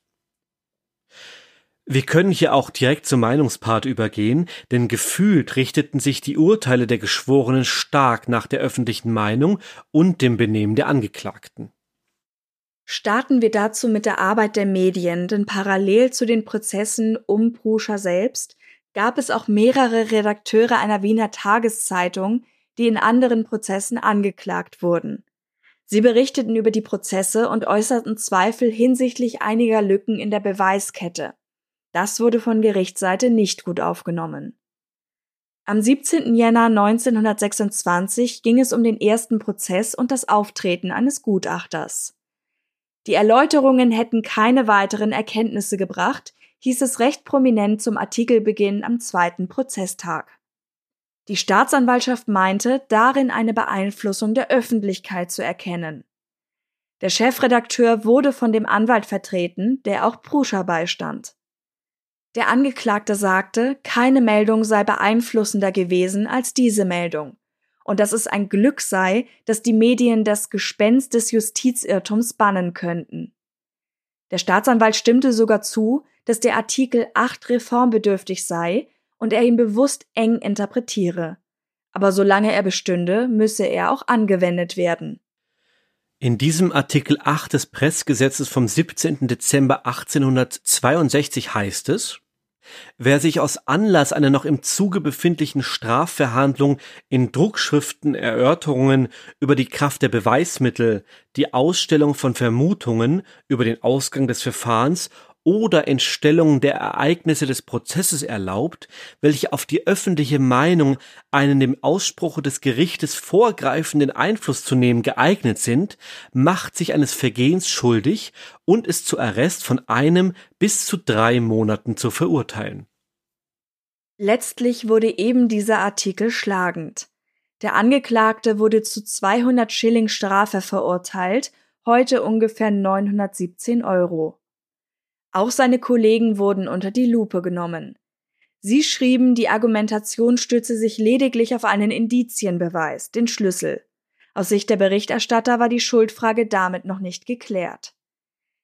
Wir können hier auch direkt zum Meinungspart übergehen, denn gefühlt richteten sich die Urteile der Geschworenen stark nach der öffentlichen Meinung und dem Benehmen der Angeklagten. Starten wir dazu mit der Arbeit der Medien, denn parallel zu den Prozessen um Pruscher selbst gab es auch mehrere Redakteure einer Wiener Tageszeitung, die in anderen Prozessen angeklagt wurden. Sie berichteten über die Prozesse und äußerten Zweifel hinsichtlich einiger Lücken in der Beweiskette. Das wurde von Gerichtsseite nicht gut aufgenommen. Am 17. Jänner 1926 ging es um den ersten Prozess und das Auftreten eines Gutachters. Die Erläuterungen hätten keine weiteren Erkenntnisse gebracht, hieß es recht prominent zum Artikelbeginn am zweiten Prozesstag. Die Staatsanwaltschaft meinte, darin eine Beeinflussung der Öffentlichkeit zu erkennen. Der Chefredakteur wurde von dem Anwalt vertreten, der auch Pruscher beistand. Der Angeklagte sagte, keine Meldung sei beeinflussender gewesen als diese Meldung und dass es ein Glück sei, dass die Medien das Gespenst des Justizirrtums bannen könnten. Der Staatsanwalt stimmte sogar zu, dass der Artikel 8 reformbedürftig sei und er ihn bewusst eng interpretiere. Aber solange er bestünde, müsse er auch angewendet werden. In diesem Artikel 8 des Pressgesetzes vom 17. Dezember 1862 heißt es, Wer sich aus Anlass einer noch im Zuge befindlichen Strafverhandlung in Druckschriften Erörterungen über die Kraft der Beweismittel, die Ausstellung von Vermutungen über den Ausgang des Verfahrens oder Entstellung der Ereignisse des Prozesses erlaubt, welche auf die öffentliche Meinung einen dem Ausspruche des Gerichtes vorgreifenden Einfluss zu nehmen geeignet sind, macht sich eines Vergehens schuldig und ist zu Arrest von einem bis zu drei Monaten zu verurteilen. Letztlich wurde eben dieser Artikel schlagend. Der Angeklagte wurde zu 200 Schilling Strafe verurteilt, heute ungefähr 917 Euro. Auch seine Kollegen wurden unter die Lupe genommen. Sie schrieben, die Argumentation stütze sich lediglich auf einen Indizienbeweis, den Schlüssel. Aus Sicht der Berichterstatter war die Schuldfrage damit noch nicht geklärt.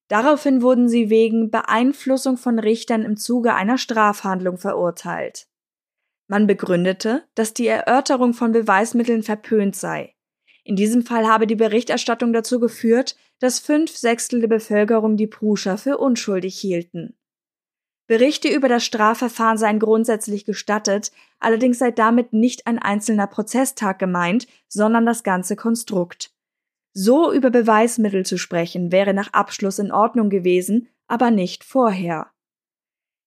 Daraufhin wurden sie wegen Beeinflussung von Richtern im Zuge einer Strafhandlung verurteilt. Man begründete, dass die Erörterung von Beweismitteln verpönt sei. In diesem Fall habe die Berichterstattung dazu geführt, dass fünf Sechstel der Bevölkerung die Pruscher für unschuldig hielten. Berichte über das Strafverfahren seien grundsätzlich gestattet, allerdings sei damit nicht ein einzelner Prozesstag gemeint, sondern das ganze Konstrukt. So über Beweismittel zu sprechen, wäre nach Abschluss in Ordnung gewesen, aber nicht vorher.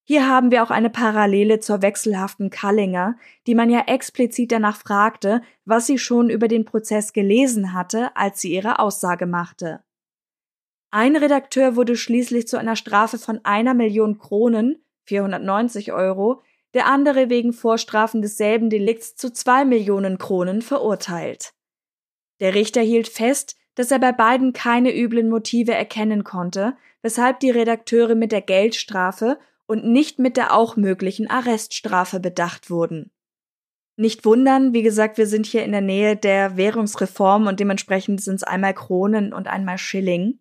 Hier haben wir auch eine Parallele zur wechselhaften Kallinger, die man ja explizit danach fragte, was sie schon über den Prozess gelesen hatte, als sie ihre Aussage machte. Ein Redakteur wurde schließlich zu einer Strafe von einer Million Kronen, 490 Euro, der andere wegen Vorstrafen desselben Delikts zu zwei Millionen Kronen verurteilt. Der Richter hielt fest, dass er bei beiden keine üblen Motive erkennen konnte, weshalb die Redakteure mit der Geldstrafe und nicht mit der auch möglichen Arreststrafe bedacht wurden. Nicht wundern, wie gesagt, wir sind hier in der Nähe der Währungsreform und dementsprechend sind es einmal Kronen und einmal Schilling.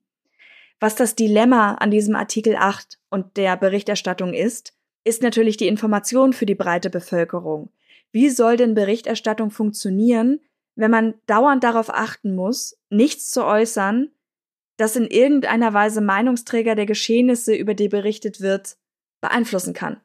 Was das Dilemma an diesem Artikel 8 und der Berichterstattung ist, ist natürlich die Information für die breite Bevölkerung. Wie soll denn Berichterstattung funktionieren, wenn man dauernd darauf achten muss, nichts zu äußern, das in irgendeiner Weise Meinungsträger der Geschehnisse, über die berichtet wird, beeinflussen kann.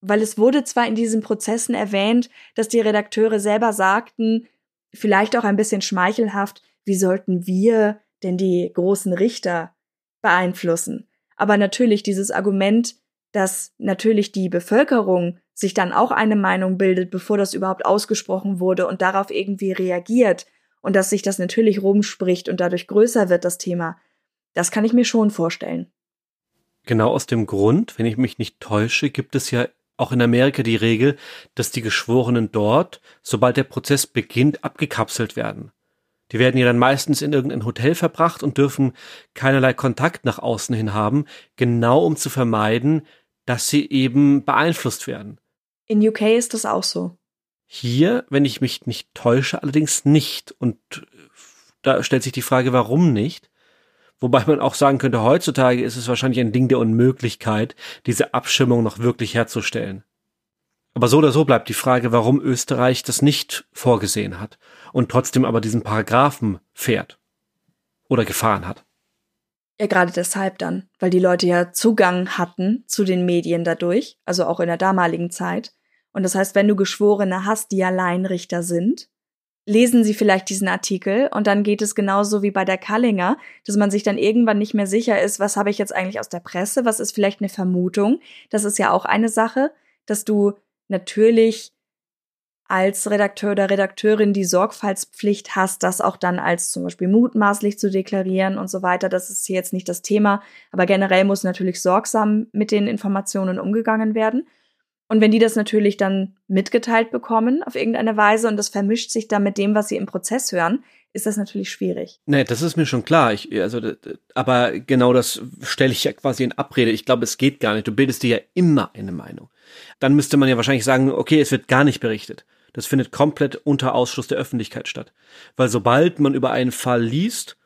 Weil es wurde zwar in diesen Prozessen erwähnt, dass die Redakteure selber sagten, vielleicht auch ein bisschen schmeichelhaft, wie sollten wir denn die großen Richter beeinflussen? Aber natürlich dieses Argument, dass natürlich die Bevölkerung sich dann auch eine Meinung bildet, bevor das überhaupt ausgesprochen wurde und darauf irgendwie reagiert und dass sich das natürlich rumspricht und dadurch größer wird, das Thema, das kann ich mir schon vorstellen. Genau aus dem Grund, wenn ich mich nicht täusche, gibt es ja auch in Amerika die Regel, dass die Geschworenen dort, sobald der Prozess beginnt, abgekapselt werden. Die werden ja dann meistens in irgendein Hotel verbracht und dürfen keinerlei Kontakt nach außen hin haben, genau um zu vermeiden, dass sie eben beeinflusst werden. In UK ist das auch so. Hier, wenn ich mich nicht täusche, allerdings nicht. Und äh, da stellt sich die Frage, warum nicht? Wobei man auch sagen könnte, heutzutage ist es wahrscheinlich ein Ding der Unmöglichkeit, diese Abschirmung noch wirklich herzustellen. Aber so oder so bleibt die Frage, warum Österreich das nicht vorgesehen hat und trotzdem aber diesen Paragraphen fährt oder gefahren hat. Ja, gerade deshalb dann, weil die Leute ja Zugang hatten zu den Medien dadurch, also auch in der damaligen Zeit. Und das heißt, wenn du Geschworene hast, die Alleinrichter sind, lesen sie vielleicht diesen Artikel und dann geht es genauso wie bei der Kallinger, dass man sich dann irgendwann nicht mehr sicher ist, was habe ich jetzt eigentlich aus der Presse, was ist vielleicht eine Vermutung. Das ist ja auch eine Sache, dass du natürlich als Redakteur oder Redakteurin die Sorgfaltspflicht hast, das auch dann als zum Beispiel mutmaßlich zu deklarieren und so weiter. Das ist hier jetzt nicht das Thema, aber generell muss natürlich sorgsam mit den Informationen umgegangen werden. Und wenn die das natürlich dann mitgeteilt bekommen auf irgendeine Weise und das vermischt sich dann mit dem, was sie im Prozess hören, ist das natürlich schwierig. Nee, das ist mir schon klar. Ich, also, aber genau das stelle ich ja quasi in Abrede. Ich glaube, es geht gar nicht. Du bildest dir ja immer eine Meinung. Dann müsste man ja wahrscheinlich sagen, okay, es wird gar nicht berichtet. Das findet komplett unter Ausschluss der Öffentlichkeit statt. Weil sobald man über einen Fall liest,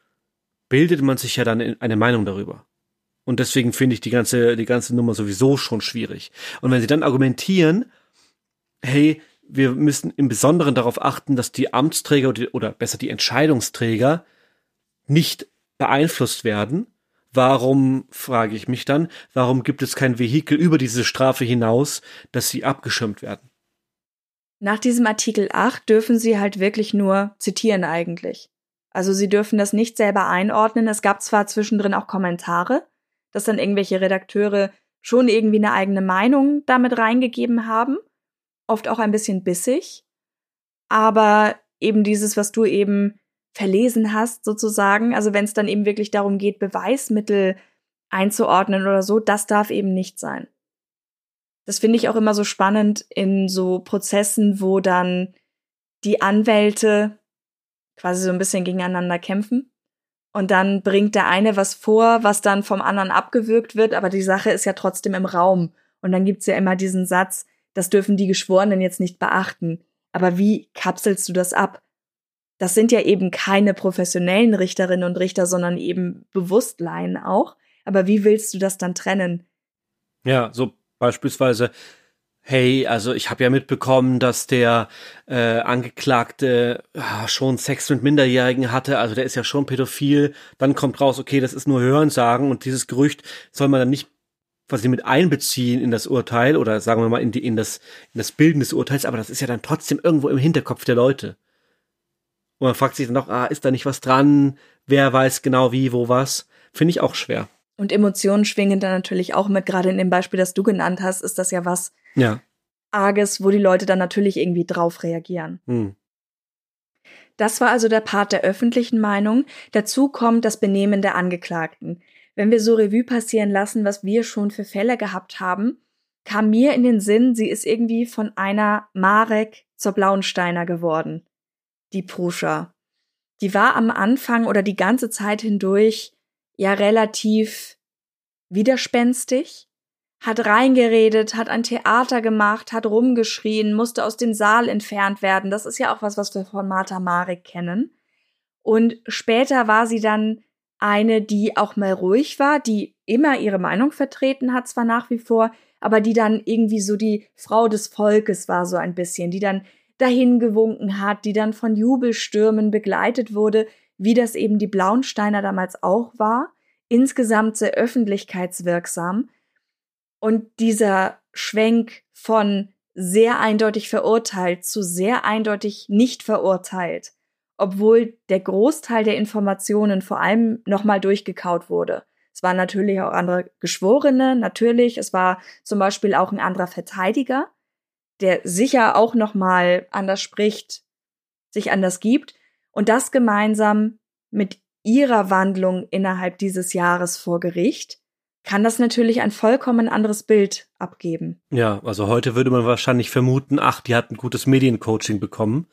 bildet man sich ja dann eine Meinung darüber. Und deswegen finde ich die ganze, die ganze Nummer sowieso schon schwierig. Und wenn sie dann argumentieren, hey, wir müssen im Besonderen darauf achten, dass die Amtsträger oder besser die Entscheidungsträger nicht beeinflusst werden. Warum, frage ich mich dann, warum gibt es kein Vehikel über diese Strafe hinaus, dass sie abgeschirmt werden? Nach diesem Artikel 8 dürfen sie halt wirklich nur zitieren eigentlich. Also sie dürfen das nicht selber einordnen. Es gab zwar zwischendrin auch Kommentare, dass dann irgendwelche Redakteure schon irgendwie eine eigene Meinung damit reingegeben haben, oft auch ein bisschen bissig, aber eben dieses, was du eben verlesen hast, sozusagen, also wenn es dann eben wirklich darum geht, Beweismittel einzuordnen oder so, das darf eben nicht sein. Das finde ich auch immer so spannend in so Prozessen, wo dann die Anwälte quasi so ein bisschen gegeneinander kämpfen. Und dann bringt der eine was vor, was dann vom anderen abgewürgt wird, aber die Sache ist ja trotzdem im Raum. Und dann gibt's ja immer diesen Satz, das dürfen die Geschworenen jetzt nicht beachten. Aber wie kapselst du das ab? Das sind ja eben keine professionellen Richterinnen und Richter, sondern eben Bewusstleien auch. Aber wie willst du das dann trennen? Ja, so beispielsweise, hey, also ich habe ja mitbekommen, dass der äh, Angeklagte äh, schon Sex mit Minderjährigen hatte, also der ist ja schon pädophil. Dann kommt raus, okay, das ist nur Hörensagen und dieses Gerücht soll man dann nicht quasi mit einbeziehen in das Urteil oder sagen wir mal in, die, in, das, in das Bilden des Urteils, aber das ist ja dann trotzdem irgendwo im Hinterkopf der Leute. Und man fragt sich dann noch, ah, ist da nicht was dran? Wer weiß genau wie, wo was? Finde ich auch schwer. Und Emotionen schwingen dann natürlich auch mit, gerade in dem Beispiel, das du genannt hast, ist das ja was ja. Arges, wo die Leute dann natürlich irgendwie drauf reagieren. Hm. Das war also der Part der öffentlichen Meinung. Dazu kommt das Benehmen der Angeklagten. Wenn wir so Revue passieren lassen, was wir schon für Fälle gehabt haben, kam mir in den Sinn, sie ist irgendwie von einer Marek zur Blauensteiner geworden. Die Pruscha. Die war am Anfang oder die ganze Zeit hindurch ja relativ widerspenstig, hat reingeredet, hat ein Theater gemacht, hat rumgeschrien, musste aus dem Saal entfernt werden. Das ist ja auch was, was wir von Martha Marek kennen. Und später war sie dann eine, die auch mal ruhig war, die immer ihre Meinung vertreten hat, zwar nach wie vor, aber die dann irgendwie so die Frau des Volkes war, so ein bisschen, die dann dahin gewunken hat, die dann von Jubelstürmen begleitet wurde, wie das eben die Blauensteiner damals auch war, insgesamt sehr öffentlichkeitswirksam. Und dieser Schwenk von sehr eindeutig verurteilt zu sehr eindeutig nicht verurteilt, obwohl der Großteil der Informationen vor allem nochmal durchgekaut wurde. Es waren natürlich auch andere Geschworene, natürlich. Es war zum Beispiel auch ein anderer Verteidiger, der sicher auch nochmal anders spricht, sich anders gibt. Und das gemeinsam mit ihrer Wandlung innerhalb dieses Jahres vor Gericht kann das natürlich ein vollkommen anderes Bild abgeben. Ja, also heute würde man wahrscheinlich vermuten, ach, die hat ein gutes Mediencoaching bekommen.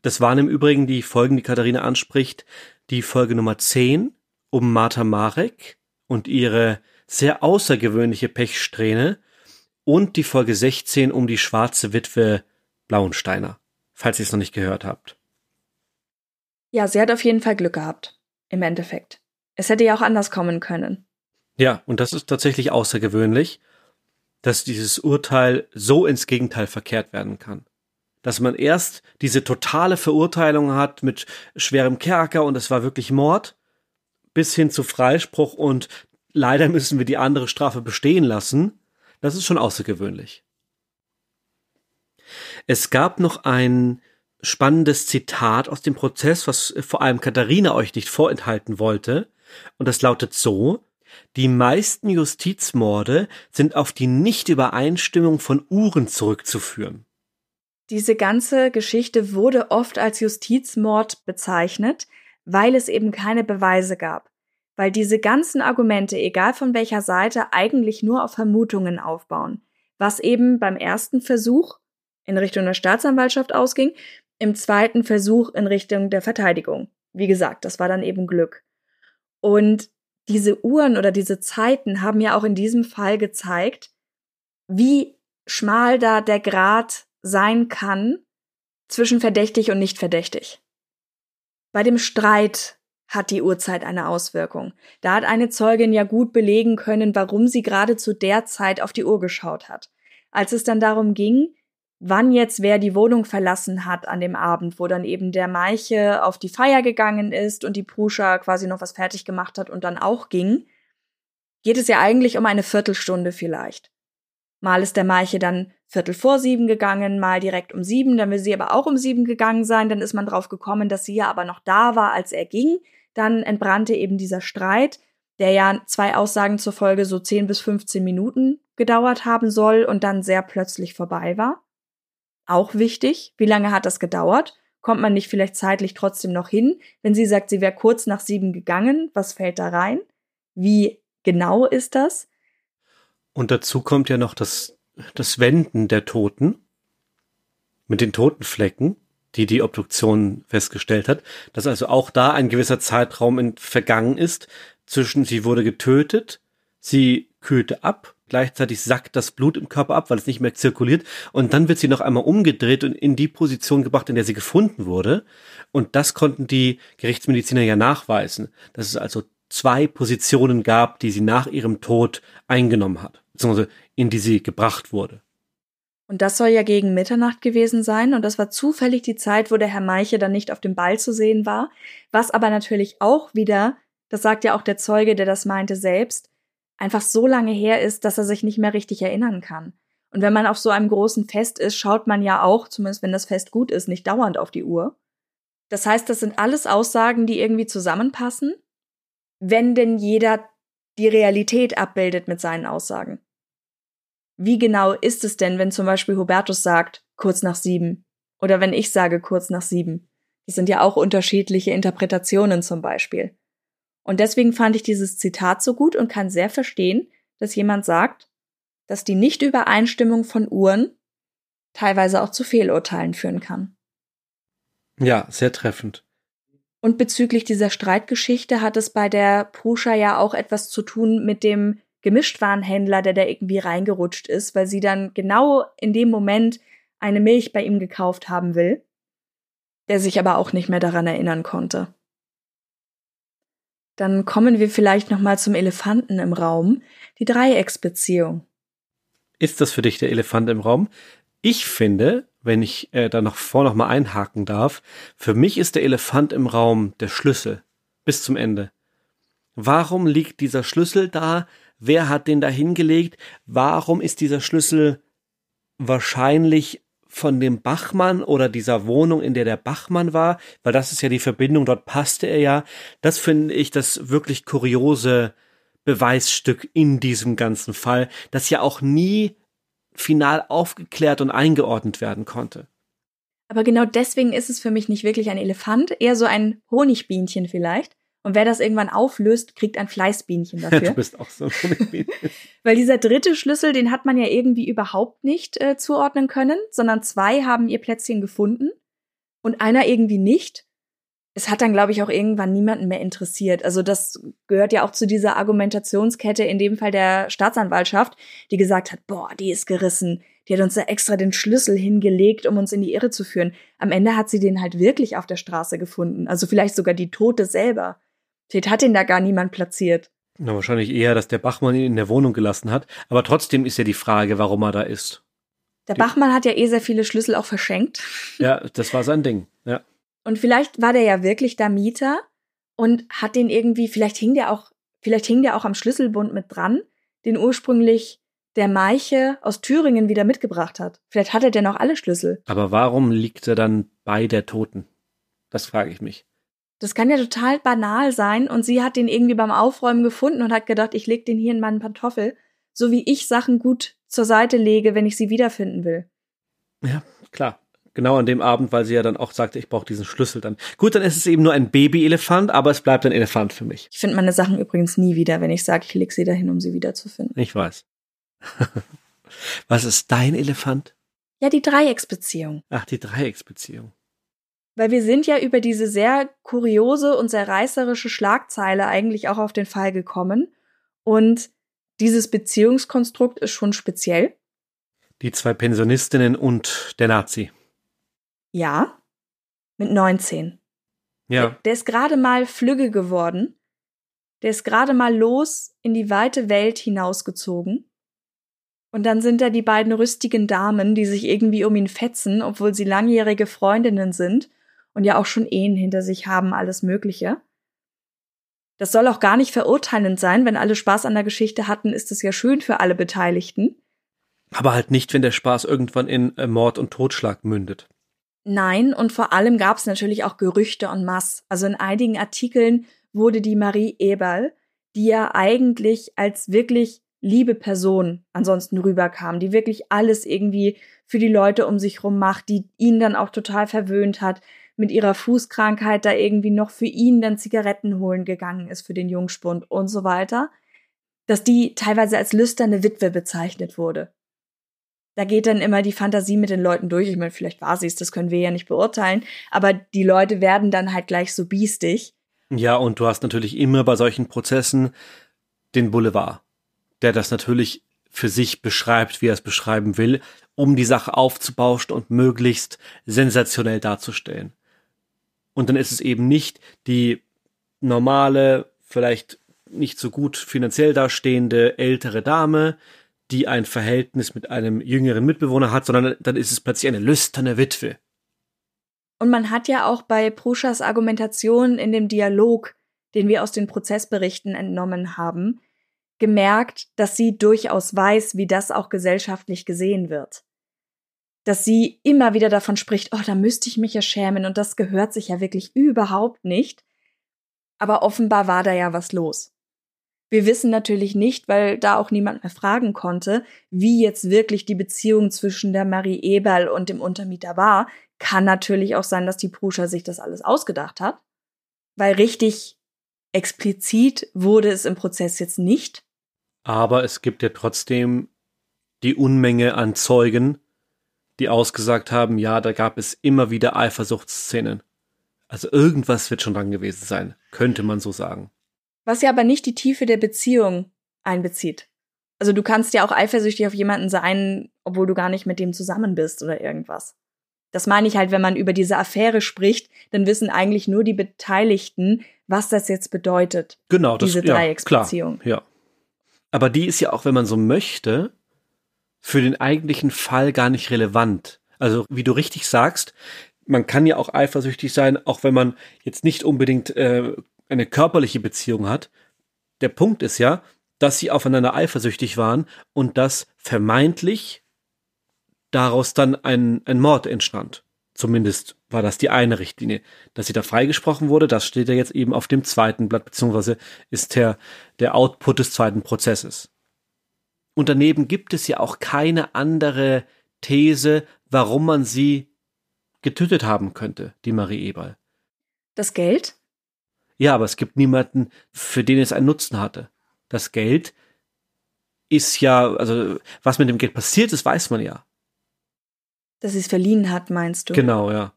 Das waren im Übrigen die Folgen, die Katharina anspricht, die Folge Nummer 10 um Martha Marek und ihre sehr außergewöhnliche Pechsträhne und die Folge 16 um die schwarze Witwe Blauensteiner, falls ihr es noch nicht gehört habt. Ja, sie hat auf jeden Fall Glück gehabt, im Endeffekt. Es hätte ja auch anders kommen können. Ja, und das ist tatsächlich außergewöhnlich, dass dieses Urteil so ins Gegenteil verkehrt werden kann dass man erst diese totale Verurteilung hat mit schwerem Kerker und es war wirklich Mord, bis hin zu Freispruch und leider müssen wir die andere Strafe bestehen lassen, das ist schon außergewöhnlich. Es gab noch ein spannendes Zitat aus dem Prozess, was vor allem Katharina euch nicht vorenthalten wollte, und das lautet so, die meisten Justizmorde sind auf die Nichtübereinstimmung von Uhren zurückzuführen. Diese ganze Geschichte wurde oft als Justizmord bezeichnet, weil es eben keine Beweise gab. Weil diese ganzen Argumente, egal von welcher Seite, eigentlich nur auf Vermutungen aufbauen. Was eben beim ersten Versuch in Richtung der Staatsanwaltschaft ausging, im zweiten Versuch in Richtung der Verteidigung. Wie gesagt, das war dann eben Glück. Und diese Uhren oder diese Zeiten haben ja auch in diesem Fall gezeigt, wie schmal da der Grad sein kann zwischen verdächtig und nicht verdächtig. Bei dem Streit hat die Uhrzeit eine Auswirkung. Da hat eine Zeugin ja gut belegen können, warum sie gerade zu der Zeit auf die Uhr geschaut hat. Als es dann darum ging, wann jetzt wer die Wohnung verlassen hat an dem Abend, wo dann eben der Meiche auf die Feier gegangen ist und die Pruscha quasi noch was fertig gemacht hat und dann auch ging, geht es ja eigentlich um eine Viertelstunde vielleicht. Mal ist der Meiche dann Viertel vor sieben gegangen, mal direkt um sieben, dann will sie aber auch um sieben gegangen sein, dann ist man drauf gekommen, dass sie ja aber noch da war, als er ging. Dann entbrannte eben dieser Streit, der ja zwei Aussagen zur Folge so zehn bis 15 Minuten gedauert haben soll und dann sehr plötzlich vorbei war. Auch wichtig, wie lange hat das gedauert? Kommt man nicht vielleicht zeitlich trotzdem noch hin? Wenn sie sagt, sie wäre kurz nach sieben gegangen, was fällt da rein? Wie genau ist das? Und dazu kommt ja noch das, das Wenden der Toten mit den Totenflecken, die die Obduktion festgestellt hat, dass also auch da ein gewisser Zeitraum in, vergangen ist zwischen sie wurde getötet, sie kühlte ab, gleichzeitig sackt das Blut im Körper ab, weil es nicht mehr zirkuliert und dann wird sie noch einmal umgedreht und in die Position gebracht, in der sie gefunden wurde und das konnten die Gerichtsmediziner ja nachweisen, dass es also zwei Positionen gab, die sie nach ihrem Tod eingenommen hat, beziehungsweise in die sie gebracht wurde. Und das soll ja gegen Mitternacht gewesen sein. Und das war zufällig die Zeit, wo der Herr Meiche dann nicht auf dem Ball zu sehen war. Was aber natürlich auch wieder, das sagt ja auch der Zeuge, der das meinte selbst, einfach so lange her ist, dass er sich nicht mehr richtig erinnern kann. Und wenn man auf so einem großen Fest ist, schaut man ja auch, zumindest wenn das Fest gut ist, nicht dauernd auf die Uhr. Das heißt, das sind alles Aussagen, die irgendwie zusammenpassen, wenn denn jeder die Realität abbildet mit seinen Aussagen. Wie genau ist es denn, wenn zum Beispiel Hubertus sagt, kurz nach sieben? Oder wenn ich sage, kurz nach sieben? Das sind ja auch unterschiedliche Interpretationen zum Beispiel. Und deswegen fand ich dieses Zitat so gut und kann sehr verstehen, dass jemand sagt, dass die Nichtübereinstimmung von Uhren teilweise auch zu Fehlurteilen führen kann. Ja, sehr treffend. Und bezüglich dieser Streitgeschichte hat es bei der Pruscha ja auch etwas zu tun mit dem Gemischtwarenhändler, der da irgendwie reingerutscht ist, weil sie dann genau in dem Moment eine Milch bei ihm gekauft haben will, der sich aber auch nicht mehr daran erinnern konnte. Dann kommen wir vielleicht noch mal zum Elefanten im Raum, die Dreiecksbeziehung. Ist das für dich der Elefant im Raum? Ich finde, wenn ich äh, da noch vor noch mal einhaken darf, für mich ist der Elefant im Raum der Schlüssel bis zum Ende. Warum liegt dieser Schlüssel da? Wer hat den da hingelegt? Warum ist dieser Schlüssel wahrscheinlich von dem Bachmann oder dieser Wohnung, in der der Bachmann war, weil das ist ja die Verbindung, dort passte er ja. Das finde ich das wirklich kuriose Beweisstück in diesem ganzen Fall, das ja auch nie final aufgeklärt und eingeordnet werden konnte. Aber genau deswegen ist es für mich nicht wirklich ein Elefant, eher so ein Honigbienchen vielleicht. Und wer das irgendwann auflöst, kriegt ein Fleißbienchen dafür. du bist auch so ein Honigbienchen. Weil dieser dritte Schlüssel, den hat man ja irgendwie überhaupt nicht äh, zuordnen können, sondern zwei haben ihr Plätzchen gefunden und einer irgendwie nicht. Es hat dann, glaube ich, auch irgendwann niemanden mehr interessiert. Also das gehört ja auch zu dieser Argumentationskette, in dem Fall der Staatsanwaltschaft, die gesagt hat, boah, die ist gerissen. Die hat uns da extra den Schlüssel hingelegt, um uns in die Irre zu führen. Am Ende hat sie den halt wirklich auf der Straße gefunden. Also vielleicht sogar die Tote selber. Vielleicht hat ihn da gar niemand platziert. Na, wahrscheinlich eher, dass der Bachmann ihn in der Wohnung gelassen hat. Aber trotzdem ist ja die Frage, warum er da ist. Der Bachmann hat ja eh sehr viele Schlüssel auch verschenkt. Ja, das war sein Ding, ja. Und vielleicht war der ja wirklich da Mieter und hat den irgendwie, vielleicht hing der auch, vielleicht hing der auch am Schlüsselbund mit dran, den ursprünglich der Meiche aus Thüringen wieder mitgebracht hat. Vielleicht hat er denn auch alle Schlüssel. Aber warum liegt er dann bei der Toten? Das frage ich mich. Das kann ja total banal sein und sie hat den irgendwie beim Aufräumen gefunden und hat gedacht, ich leg den hier in meinen Pantoffel, so wie ich Sachen gut zur Seite lege, wenn ich sie wiederfinden will. Ja, klar. Genau an dem Abend, weil sie ja dann auch sagte, ich brauche diesen Schlüssel dann. Gut, dann ist es eben nur ein Babyelefant, aber es bleibt ein Elefant für mich. Ich finde meine Sachen übrigens nie wieder, wenn ich sage, ich leg sie dahin, um sie wiederzufinden. Ich weiß. Was ist dein Elefant? Ja, die Dreiecksbeziehung. Ach, die Dreiecksbeziehung. Weil wir sind ja über diese sehr kuriose und sehr reißerische Schlagzeile eigentlich auch auf den Fall gekommen. Und dieses Beziehungskonstrukt ist schon speziell. Die zwei Pensionistinnen und der Nazi. Ja, mit 19. Ja. Der, der ist gerade mal flügge geworden. Der ist gerade mal los in die weite Welt hinausgezogen. Und dann sind da die beiden rüstigen Damen, die sich irgendwie um ihn fetzen, obwohl sie langjährige Freundinnen sind und ja auch schon Ehen hinter sich haben, alles Mögliche. Das soll auch gar nicht verurteilend sein, wenn alle Spaß an der Geschichte hatten, ist es ja schön für alle Beteiligten. Aber halt nicht, wenn der Spaß irgendwann in äh, Mord und Totschlag mündet. Nein, und vor allem gab es natürlich auch Gerüchte en masse. Also in einigen Artikeln wurde die Marie Eberl, die ja eigentlich als wirklich liebe Person ansonsten rüberkam, die wirklich alles irgendwie für die Leute um sich rum macht, die ihn dann auch total verwöhnt hat, mit ihrer Fußkrankheit da irgendwie noch für ihn dann Zigaretten holen gegangen ist für den Jungspund und so weiter, dass die teilweise als lüsterne Witwe bezeichnet wurde. da geht dann immer die Fantasie mit den Leuten durch. Ich meine, vielleicht war sie es, das können wir ja nicht beurteilen, aber die Leute werden dann halt gleich so biestig. Ja, und du hast natürlich immer bei solchen Prozessen den Boulevard, der das natürlich für sich beschreibt, wie er es beschreiben will, um die Sache aufzubauschen und möglichst sensationell darzustellen. Und dann ist es eben nicht die normale, vielleicht nicht so gut finanziell dastehende ältere Dame, die ein Verhältnis mit einem jüngeren Mitbewohner hat, sondern dann ist es plötzlich eine lüsterne Witwe. Und man hat ja auch bei Pruschas Argumentation in dem Dialog, den wir aus den Prozessberichten entnommen haben, gemerkt, dass sie durchaus weiß, wie das auch gesellschaftlich gesehen wird. Dass sie immer wieder davon spricht, oh, da müsste ich mich ja schämen und das gehört sich ja wirklich überhaupt nicht. Aber offenbar war da ja was los. Wir wissen natürlich nicht, weil da auch niemand mehr fragen konnte, wie jetzt wirklich die Beziehung zwischen der Marie Eberl und dem Untermieter war. Kann natürlich auch sein, dass die Pruscha sich das alles ausgedacht hat. Weil richtig explizit wurde es im Prozess jetzt nicht. Aber es gibt ja trotzdem die Unmenge an Zeugen, die ausgesagt haben, ja, da gab es immer wieder Eifersuchtsszenen. Also irgendwas wird schon dran gewesen sein, könnte man so sagen was ja aber nicht die Tiefe der Beziehung einbezieht. Also du kannst ja auch eifersüchtig auf jemanden sein, obwohl du gar nicht mit dem zusammen bist oder irgendwas. Das meine ich halt, wenn man über diese Affäre spricht, dann wissen eigentlich nur die Beteiligten, was das jetzt bedeutet. Genau, das, diese Dreiecksbeziehung. Ja, ja. Aber die ist ja auch, wenn man so möchte, für den eigentlichen Fall gar nicht relevant. Also, wie du richtig sagst, man kann ja auch eifersüchtig sein, auch wenn man jetzt nicht unbedingt äh, eine körperliche Beziehung hat. Der Punkt ist ja, dass sie aufeinander eifersüchtig waren und dass vermeintlich daraus dann ein, ein Mord entstand. Zumindest war das die eine Richtlinie. Dass sie da freigesprochen wurde, das steht ja jetzt eben auf dem zweiten Blatt, beziehungsweise ist der, der Output des zweiten Prozesses. Und daneben gibt es ja auch keine andere These, warum man sie getötet haben könnte, die Marie Eberl. Das Geld? Ja, aber es gibt niemanden, für den es einen Nutzen hatte. Das Geld ist ja, also was mit dem Geld passiert ist, weiß man ja. Dass sie es verliehen hat, meinst du? Genau, ja.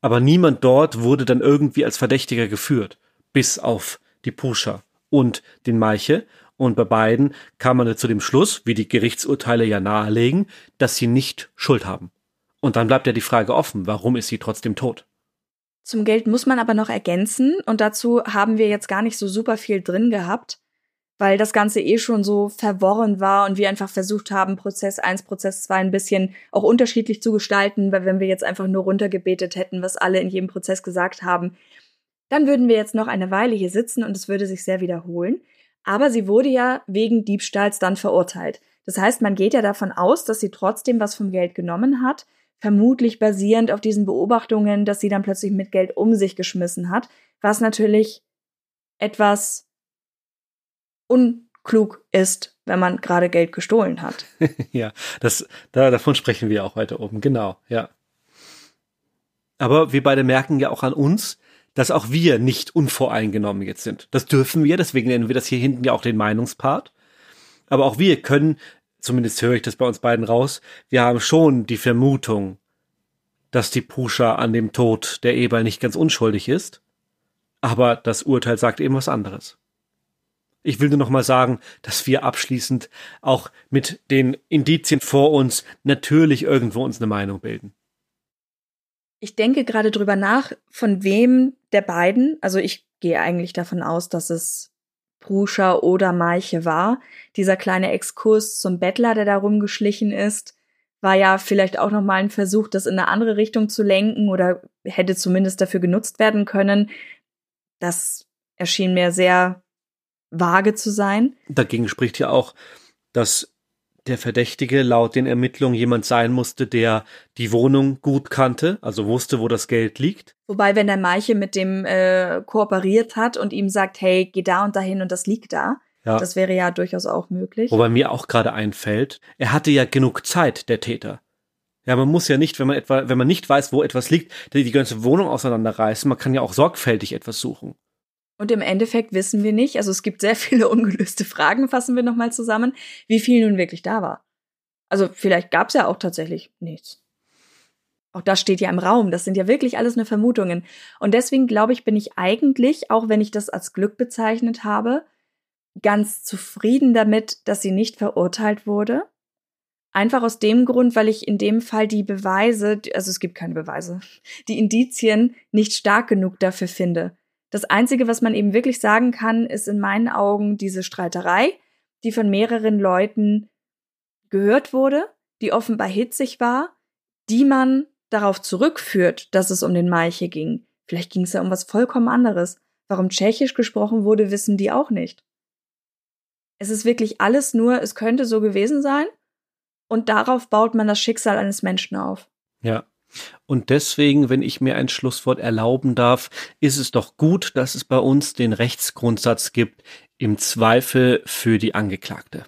Aber niemand dort wurde dann irgendwie als Verdächtiger geführt, bis auf die Pusher und den Maiche. Und bei beiden kam man zu dem Schluss, wie die Gerichtsurteile ja nahelegen, dass sie nicht Schuld haben. Und dann bleibt ja die Frage offen, warum ist sie trotzdem tot? Zum Geld muss man aber noch ergänzen und dazu haben wir jetzt gar nicht so super viel drin gehabt, weil das Ganze eh schon so verworren war und wir einfach versucht haben, Prozess 1, Prozess 2 ein bisschen auch unterschiedlich zu gestalten, weil wenn wir jetzt einfach nur runtergebetet hätten, was alle in jedem Prozess gesagt haben, dann würden wir jetzt noch eine Weile hier sitzen und es würde sich sehr wiederholen. Aber sie wurde ja wegen Diebstahls dann verurteilt. Das heißt, man geht ja davon aus, dass sie trotzdem was vom Geld genommen hat, vermutlich basierend auf diesen Beobachtungen, dass sie dann plötzlich mit Geld um sich geschmissen hat, was natürlich etwas unklug ist, wenn man gerade Geld gestohlen hat. ja, das, da, davon sprechen wir auch weiter oben, genau, ja. Aber wir beide merken ja auch an uns, dass auch wir nicht unvoreingenommen jetzt sind. Das dürfen wir, deswegen nennen wir das hier hinten ja auch den Meinungspart. Aber auch wir können zumindest höre ich das bei uns beiden raus, wir haben schon die Vermutung, dass die Pusha an dem Tod der Eber nicht ganz unschuldig ist, aber das Urteil sagt eben was anderes. Ich will nur noch mal sagen, dass wir abschließend auch mit den Indizien vor uns natürlich irgendwo uns eine Meinung bilden. Ich denke gerade drüber nach, von wem der beiden, also ich gehe eigentlich davon aus, dass es Bruscha oder Maiche war. Dieser kleine Exkurs zum Bettler, der da rumgeschlichen ist, war ja vielleicht auch nochmal ein Versuch, das in eine andere Richtung zu lenken oder hätte zumindest dafür genutzt werden können. Das erschien mir sehr vage zu sein. Dagegen spricht ja auch, dass der Verdächtige laut den Ermittlungen jemand sein musste, der die Wohnung gut kannte, also wusste, wo das Geld liegt. Wobei, wenn der Meiche mit dem äh, kooperiert hat und ihm sagt, hey, geh da und dahin und das liegt da, ja. das wäre ja durchaus auch möglich. Wobei mir auch gerade einfällt, er hatte ja genug Zeit, der Täter. Ja, man muss ja nicht, wenn man etwa, wenn man nicht weiß, wo etwas liegt, die ganze Wohnung auseinanderreißen. Man kann ja auch sorgfältig etwas suchen. Und im Endeffekt wissen wir nicht, also es gibt sehr viele ungelöste Fragen, fassen wir nochmal zusammen, wie viel nun wirklich da war. Also vielleicht gab es ja auch tatsächlich nichts. Auch das steht ja im Raum. Das sind ja wirklich alles nur Vermutungen. Und deswegen glaube ich, bin ich eigentlich, auch wenn ich das als Glück bezeichnet habe, ganz zufrieden damit, dass sie nicht verurteilt wurde. Einfach aus dem Grund, weil ich in dem Fall die Beweise, also es gibt keine Beweise, die Indizien nicht stark genug dafür finde. Das Einzige, was man eben wirklich sagen kann, ist in meinen Augen diese Streiterei, die von mehreren Leuten gehört wurde, die offenbar hitzig war, die man darauf zurückführt, dass es um den Maiche ging. Vielleicht ging es ja um was vollkommen anderes. Warum Tschechisch gesprochen wurde, wissen die auch nicht. Es ist wirklich alles nur, es könnte so gewesen sein und darauf baut man das Schicksal eines Menschen auf. Ja. Und deswegen, wenn ich mir ein Schlusswort erlauben darf, ist es doch gut, dass es bei uns den Rechtsgrundsatz gibt, im Zweifel für die Angeklagte.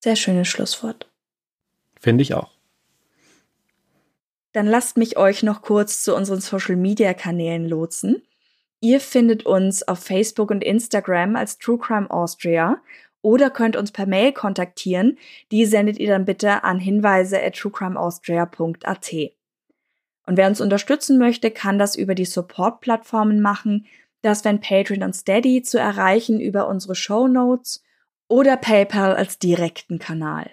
Sehr schönes Schlusswort. Finde ich auch. Dann lasst mich euch noch kurz zu unseren Social-Media-Kanälen lotsen. Ihr findet uns auf Facebook und Instagram als True Crime Austria oder könnt uns per Mail kontaktieren. Die sendet ihr dann bitte an hinweise at truecrimeaustria.at. Und wer uns unterstützen möchte, kann das über die Support-Plattformen machen. Das wären Patreon und Steady zu erreichen über unsere Show Notes oder PayPal als direkten Kanal.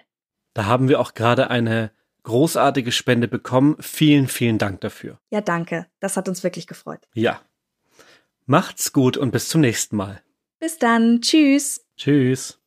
Da haben wir auch gerade eine großartige Spende bekommen. Vielen, vielen Dank dafür. Ja, danke. Das hat uns wirklich gefreut. Ja. Macht's gut und bis zum nächsten Mal. Bis dann. Tschüss. Tschüss.